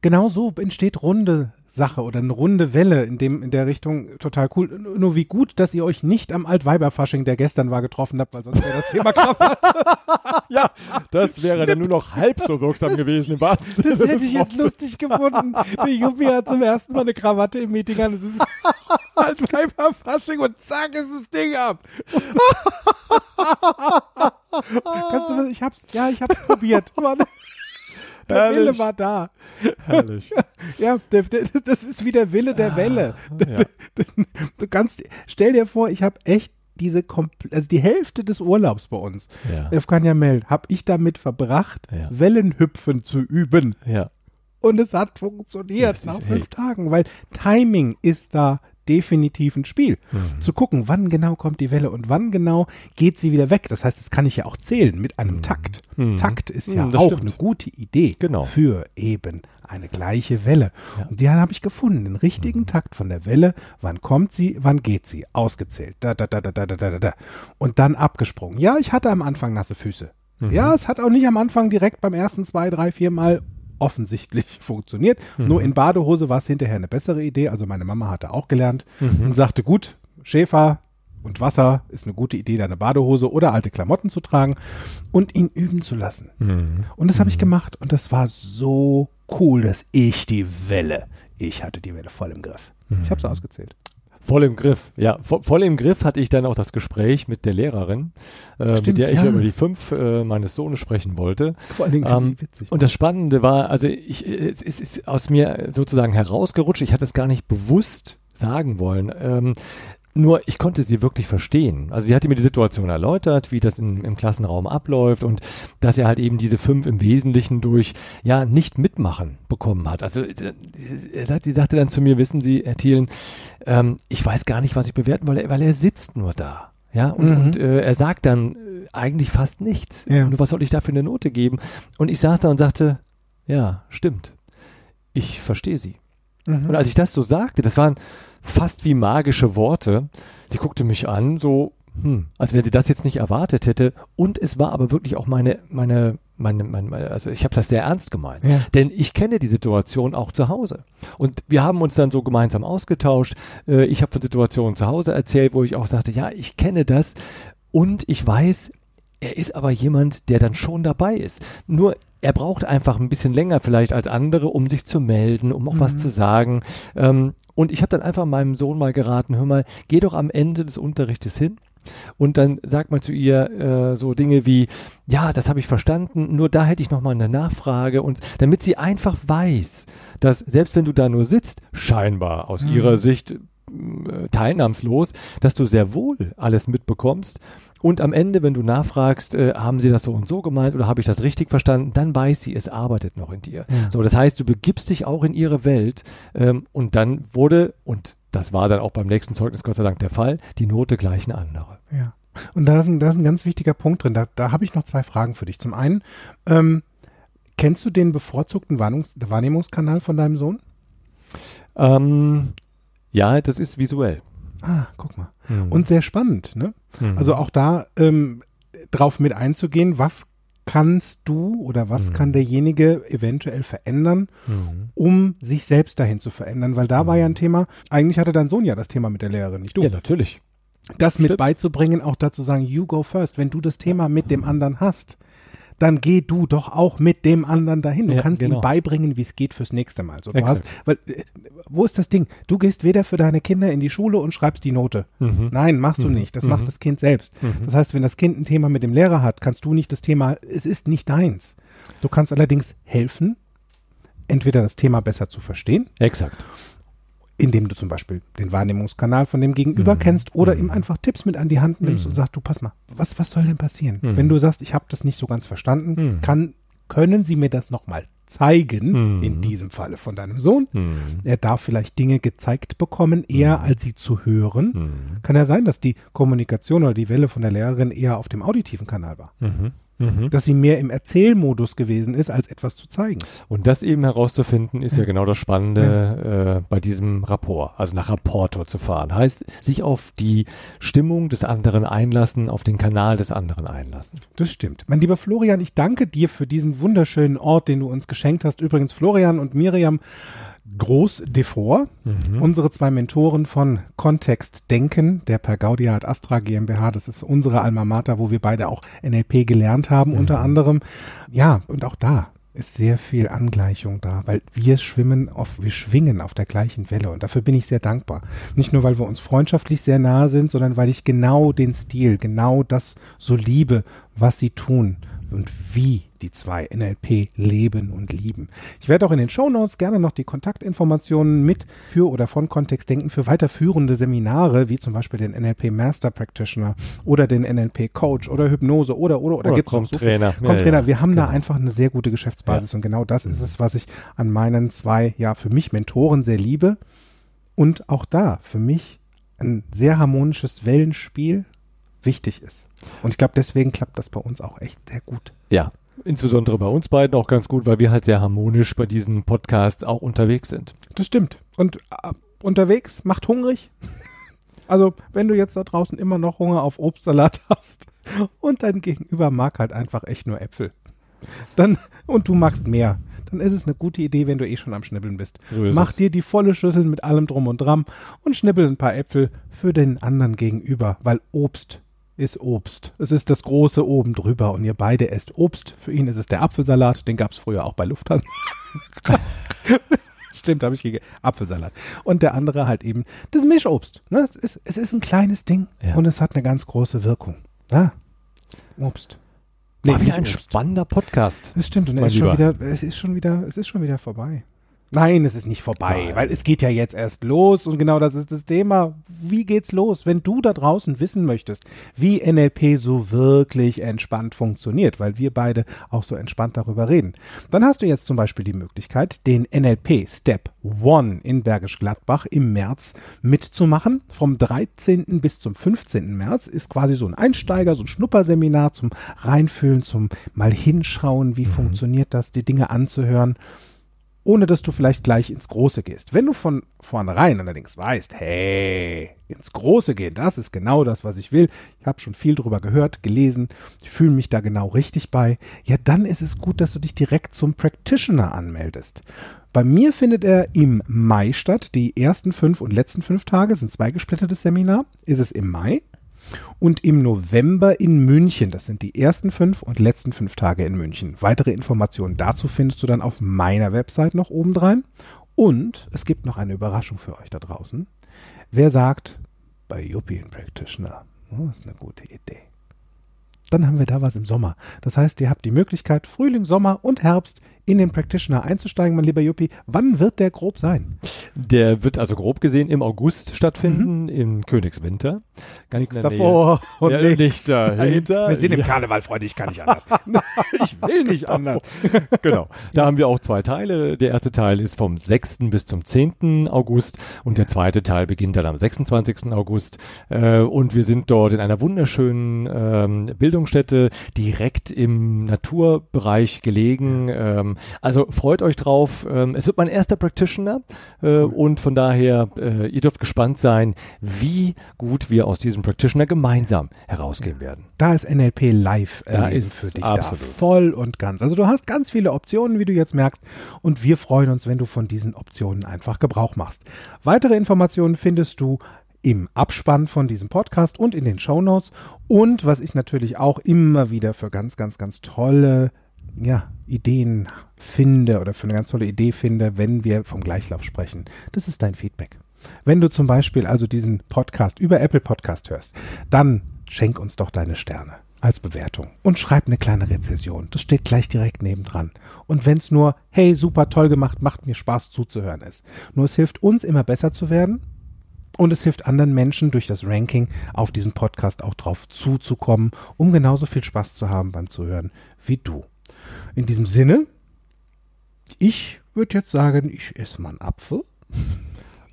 genau so entsteht runde Sache oder eine runde Welle in dem in der Richtung total cool. Nur wie gut, dass ihr euch nicht am Altweiberfasching, der gestern war, getroffen habt, weil sonst wäre das Thema Kraft. Ja, das wäre dann nur noch halb so wirksam gewesen im wahrsten Sinne Das hätte ich jetzt Wortes. lustig gefunden. Der Juppie hat zum ersten Mal eine Krawatte im Meeting an. Es ist Altweiberfasching und zack ist das Ding ab. Kannst du was? Ich hab's, ja, ich hab's probiert. Mann. Der Herrlich. Wille war da. Herrlich. Ja, der, der, das- ist wie der Wille der Welle. Ja. Du kannst, stell dir vor, ich habe echt diese, also die Hälfte des Urlaubs bei uns, Ja. Mel, habe ich damit verbracht, Ja. Wellenhüpfen zu üben. ja. Und es hat funktioniert Ja, nach fünf hey. Tagen, weil Timing ist da definitiv ein Spiel. Mhm. Zu gucken, wann genau kommt die Welle und wann genau geht sie wieder weg. Das heißt, das kann ich ja auch zählen mit einem Takt. Mhm. Takt ist Mhm, ja das auch stimmt. eine gute Idee Genau. für eben eine gleiche Welle. Ja. Und die habe ich gefunden, den richtigen Takt von der Welle. Wann kommt sie, wann geht sie? Ausgezählt. Da, da, da, da, da, da, da, da. Und dann abgesprungen. Ja, ich hatte am Anfang nasse Füße. Ja, es hat auch nicht am Anfang direkt beim ersten zwei, drei, vier Mal offensichtlich funktioniert. Nur in Badehose war es hinterher eine bessere Idee. Also meine Mama hatte auch gelernt und sagte, gut, Schäfer und Wasser ist eine gute Idee, deine Badehose oder alte Klamotten zu tragen und ihn üben zu lassen. Mhm. Und das habe ich gemacht und das war so cool, dass ich die Welle, ich hatte die Welle voll im Griff. Ich habe es ausgezählt. Voll im Griff. Ja, vo voll im Griff hatte ich dann auch das Gespräch mit der Lehrerin, äh, mit Stimmt, der ich ja. über die fünf äh, meines Sohnes sprechen wollte. Vor allen Dingen Ähm, witzig. Und das Spannende war, also ich, es, es ist aus mir sozusagen herausgerutscht. Ich hatte es gar nicht bewusst sagen wollen. Ähm, nur ich konnte sie wirklich verstehen. Also sie hatte mir die Situation erläutert, wie das in, im Klassenraum abläuft und dass er halt eben diese fünf im Wesentlichen durch ja nicht mitmachen bekommen hat. Also äh, sie sagte dann zu mir, wissen Sie, Herr Thielen, ähm, ich weiß gar nicht, was ich bewerten will, weil er sitzt nur da. Ja, und, Mhm. und äh, er sagt dann äh, eigentlich fast nichts. Ja. Nur was soll ich da für eine Note geben? Und ich saß da und sagte, ja, stimmt. Ich verstehe sie. Mhm. Und als ich das so sagte, das waren fast wie magische Worte. Sie guckte mich an, so, hm, als wenn sie das jetzt nicht erwartet hätte. Und es war aber wirklich auch meine, meine, meine, meine, also ich habe das sehr ernst gemeint. Ja. Denn ich kenne die Situation auch zu Hause. Und wir haben uns dann so gemeinsam ausgetauscht. Äh, Ich habe von Situationen zu Hause erzählt, wo ich auch sagte, ja, ich kenne das. Und ich weiß, er ist aber jemand, der dann schon dabei ist. Nur er braucht einfach ein bisschen länger vielleicht als andere, um sich zu melden, um auch was zu sagen. Ähm, und ich habe dann einfach meinem Sohn mal geraten, hör mal, geh doch am Ende des Unterrichtes hin und dann sag mal zu ihr äh, so Dinge wie, ja, das habe ich verstanden, nur da hätte ich noch mal eine Nachfrage und damit sie einfach weiß, dass selbst wenn du da nur sitzt, scheinbar aus ihrer Sicht äh, teilnahmslos, dass du sehr wohl alles mitbekommst und am Ende, wenn du nachfragst, äh, haben sie das so und so gemeint oder habe ich das richtig verstanden, dann weiß sie, es arbeitet noch in dir. Ja. So, das heißt, du begibst dich auch in ihre Welt ähm, und dann wurde, und das war dann auch beim nächsten Zeugnis Gott sei Dank der Fall, die Note gleich eine andere. Ja. Und da ist ein, da ist ein ganz wichtiger Punkt drin. Da, da habe ich noch zwei Fragen für dich. Zum einen, ähm, kennst du den bevorzugten Warnungs Wahrnehmungskanal von deinem Sohn? Ähm, ja, das ist visuell. Ah, guck mal. Mhm. Und sehr spannend, ne? Mhm. Also auch da ähm, drauf mit einzugehen, was kannst du oder was Mhm. kann derjenige eventuell verändern, Mhm. um sich selbst dahin zu verändern? Weil da war ja ein Thema, eigentlich hatte dein Sohn ja das Thema mit der Lehrerin, nicht du. Ja, natürlich. das mit stimmt. beizubringen, auch dazu sagen, you go first. Wenn du das Thema mit dem anderen hast, dann geh du doch auch mit dem anderen dahin. Du Ja, kannst genau. ihm beibringen, wie es geht fürs nächste Mal. So, du Exakt. hast, weil, äh, wo ist das Ding? Du gehst weder für deine Kinder in die Schule und schreibst die Note. Mhm. Nein, machst du Mhm. nicht. Das Mhm. macht das Kind selbst. Mhm. Das heißt, wenn das Kind ein Thema mit dem Lehrer hat, kannst du nicht das Thema, es ist nicht deins. Du kannst allerdings helfen, entweder das Thema besser zu verstehen, Exakt. Indem du zum Beispiel den Wahrnehmungskanal von dem Gegenüber Mhm. kennst oder Mhm. ihm einfach Tipps mit an die Hand nimmst Mhm. und sagst, du pass mal, was, was soll denn passieren? Mhm. Wenn du sagst, ich habe das nicht so ganz verstanden, Mhm. kann, können sie mir das nochmal zeigen, Mhm. in diesem Falle von deinem Sohn. Mhm. Er darf vielleicht Dinge gezeigt bekommen, eher Mhm. als sie zu hören. Mhm. Kann ja sein, dass die Kommunikation oder die Welle von der Lehrerin eher auf dem auditiven Kanal war. Mhm. Mhm. Dass sie mehr im Erzählmodus gewesen ist, als etwas zu zeigen. Und das eben herauszufinden, ist ja, genau das Spannende äh, bei diesem Rapport, also nach Rapportor zu fahren. Heißt, sich auf die Stimmung des anderen einlassen, auf den Kanal des anderen einlassen. Das stimmt. Mein lieber Florian, ich danke dir für diesen wunderschönen Ort, den du uns geschenkt hast. Übrigens, Florian und Miriam Groß Devor, Mhm. unsere zwei Mentoren von Kontext Denken, der per Gaudia ad Astra GmbH. Das ist unsere Alma Mater, wo wir beide auch NLP gelernt haben, unter Mhm. anderem. Ja, und auch da ist sehr viel Angleichung da, weil wir schwimmen auf, wir schwingen auf der gleichen Welle und dafür bin ich sehr dankbar. Nicht nur, weil wir uns freundschaftlich sehr nahe sind, sondern weil ich genau den Stil, genau das so liebe, was sie tun und wie die zwei NLP leben und lieben. Ich werde auch in den Shownotes gerne noch die Kontaktinformationen mit für oder von Kontextdenken für weiterführende Seminare, wie zum Beispiel den NLP Master Practitioner oder den NLP Coach oder Hypnose oder oder oder, Oder gibt's noch so viel. Trainer. Komm, Trainer, wir haben da genau. einfach eine sehr gute Geschäftsbasis und genau das ist es, was ich an meinen zwei, ja, für mich Mentoren sehr liebe Und auch da für mich ein sehr harmonisches Wellenspiel wichtig ist. Und ich glaube, deswegen klappt das bei uns auch echt sehr gut. Ja, insbesondere bei uns beiden auch ganz gut, weil wir halt sehr harmonisch bei diesen Podcasts auch unterwegs sind. Das stimmt. Und äh, unterwegs macht hungrig. Also, wenn du jetzt da draußen immer noch Hunger auf Obstsalat hast und dein Gegenüber mag halt einfach echt nur Äpfel, dann und du magst mehr, dann ist es eine gute Idee, wenn du eh schon am Schnibbeln bist. So ist Mach es. dir die volle Schüssel mit allem drum und dran und schnibbel ein paar Äpfel für den anderen gegenüber, weil Obst ist Obst. Es ist das große oben drüber und ihr beide esst Obst. Für ihn ist es der Apfelsalat, den gab es früher auch bei Lufthansa. Stimmt, habe ich gegessen. Apfelsalat. Und der andere halt eben das Mischobst. Ne? Es, ist, es ist ein kleines Ding Ja. und es hat eine ganz große Wirkung. Ja. Obst. War wieder ein Obst. spannender Podcast. Das stimmt und er Mein ist schon wieder, es ist schon wieder, es ist schon wieder vorbei. Nein, es ist nicht vorbei, Nein. weil es geht ja jetzt erst los und genau das ist das Thema. Wie geht's los? Wenn du da draußen wissen möchtest, wie NLP so wirklich entspannt funktioniert, weil wir beide auch so entspannt darüber reden, dann hast du jetzt zum Beispiel die Möglichkeit, den NLP Step One in Bergisch Gladbach im März mitzumachen. Vom 13. bis zum 15. März ist quasi so ein Einsteiger, so ein Schnupperseminar zum Reinfühlen, zum mal hinschauen, wie funktioniert das, die Dinge anzuhören ohne dass du vielleicht gleich ins Große gehst. Wenn du von vornherein allerdings weißt, hey, ins Große gehen, das ist genau das, was ich will, ich habe schon viel drüber gehört, gelesen, ich fühle mich da genau richtig bei, ja, dann ist es gut, dass du dich direkt zum Practitioner anmeldest. Bei mir findet er im Mai statt. Die ersten fünf und letzten fünf Tage sind zwei gesplittertes Seminar. Ist es im Mai? Und im November in München. Das sind die ersten fünf und letzten fünf Tage in München. Weitere Informationen dazu findest du dann auf meiner Website noch obendrein. Und es gibt noch eine Überraschung für euch da draußen. Wer sagt, bei European Practitioner, oh, ist eine gute Idee. Dann haben wir da was im Sommer. Das heißt, ihr habt die Möglichkeit, Frühling, Sommer und Herbst in den Practitioner einzusteigen, mein lieber Juppie. Wann wird der grob sein? Der wird also grob gesehen im August stattfinden, in Königswinter. Ganz in der Nähe. und Ja, nichts nicht dahinter. Wir sind im Ja. Karneval, Freunde, ich kann nicht anders. ich will nicht anders. genau. Da haben wir auch zwei Teile. Der erste Teil ist vom 6. bis zum 10. August und der zweite Teil beginnt dann am 26. August. Äh, und wir sind dort in einer wunderschönen ähm, Bildungsstätte, direkt im Naturbereich gelegen. Ähm, also freut euch drauf. Ähm, es wird mein erster Practitioner äh, und von daher, äh, ihr dürft gespannt sein, wie gut wir aus diesem Practitioner gemeinsam herausgehen werden. Da ist NLP live Da ist für dich absolut. da. Voll und ganz. Also du hast ganz viele Optionen, wie du jetzt merkst. Und wir freuen uns, wenn du von diesen Optionen einfach Gebrauch machst. Weitere Informationen findest du im Abspann von diesem Podcast und in den Shownotes. Und was ich natürlich auch immer wieder für ganz, ganz, ganz tolle ja, Ideen finde oder für eine ganz tolle Idee finde, wenn wir vom Gleichlauf sprechen. Das ist dein Feedback. Wenn du zum Beispiel also diesen Podcast über Apple Podcast hörst, dann schenk uns doch deine Sterne als Bewertung und schreib eine kleine Rezession. Das steht gleich direkt nebendran. Und wenn es nur, hey, super toll gemacht, macht mir Spaß zuzuhören ist. Nur es hilft uns immer besser zu werden und es hilft anderen Menschen durch das Ranking auf diesen Podcast auch drauf zuzukommen, um genauso viel Spaß zu haben beim Zuhören wie du. In diesem Sinne, ich würde jetzt sagen, ich esse mal einen Apfel.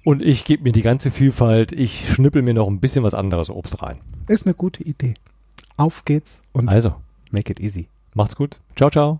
Und ich gebe mir die ganze Vielfalt, ich schnippel mir noch ein bisschen was anderes Obst rein. Ist eine gute Idee. Auf geht's und Also, make it easy. macht's gut. Ciao, ciao.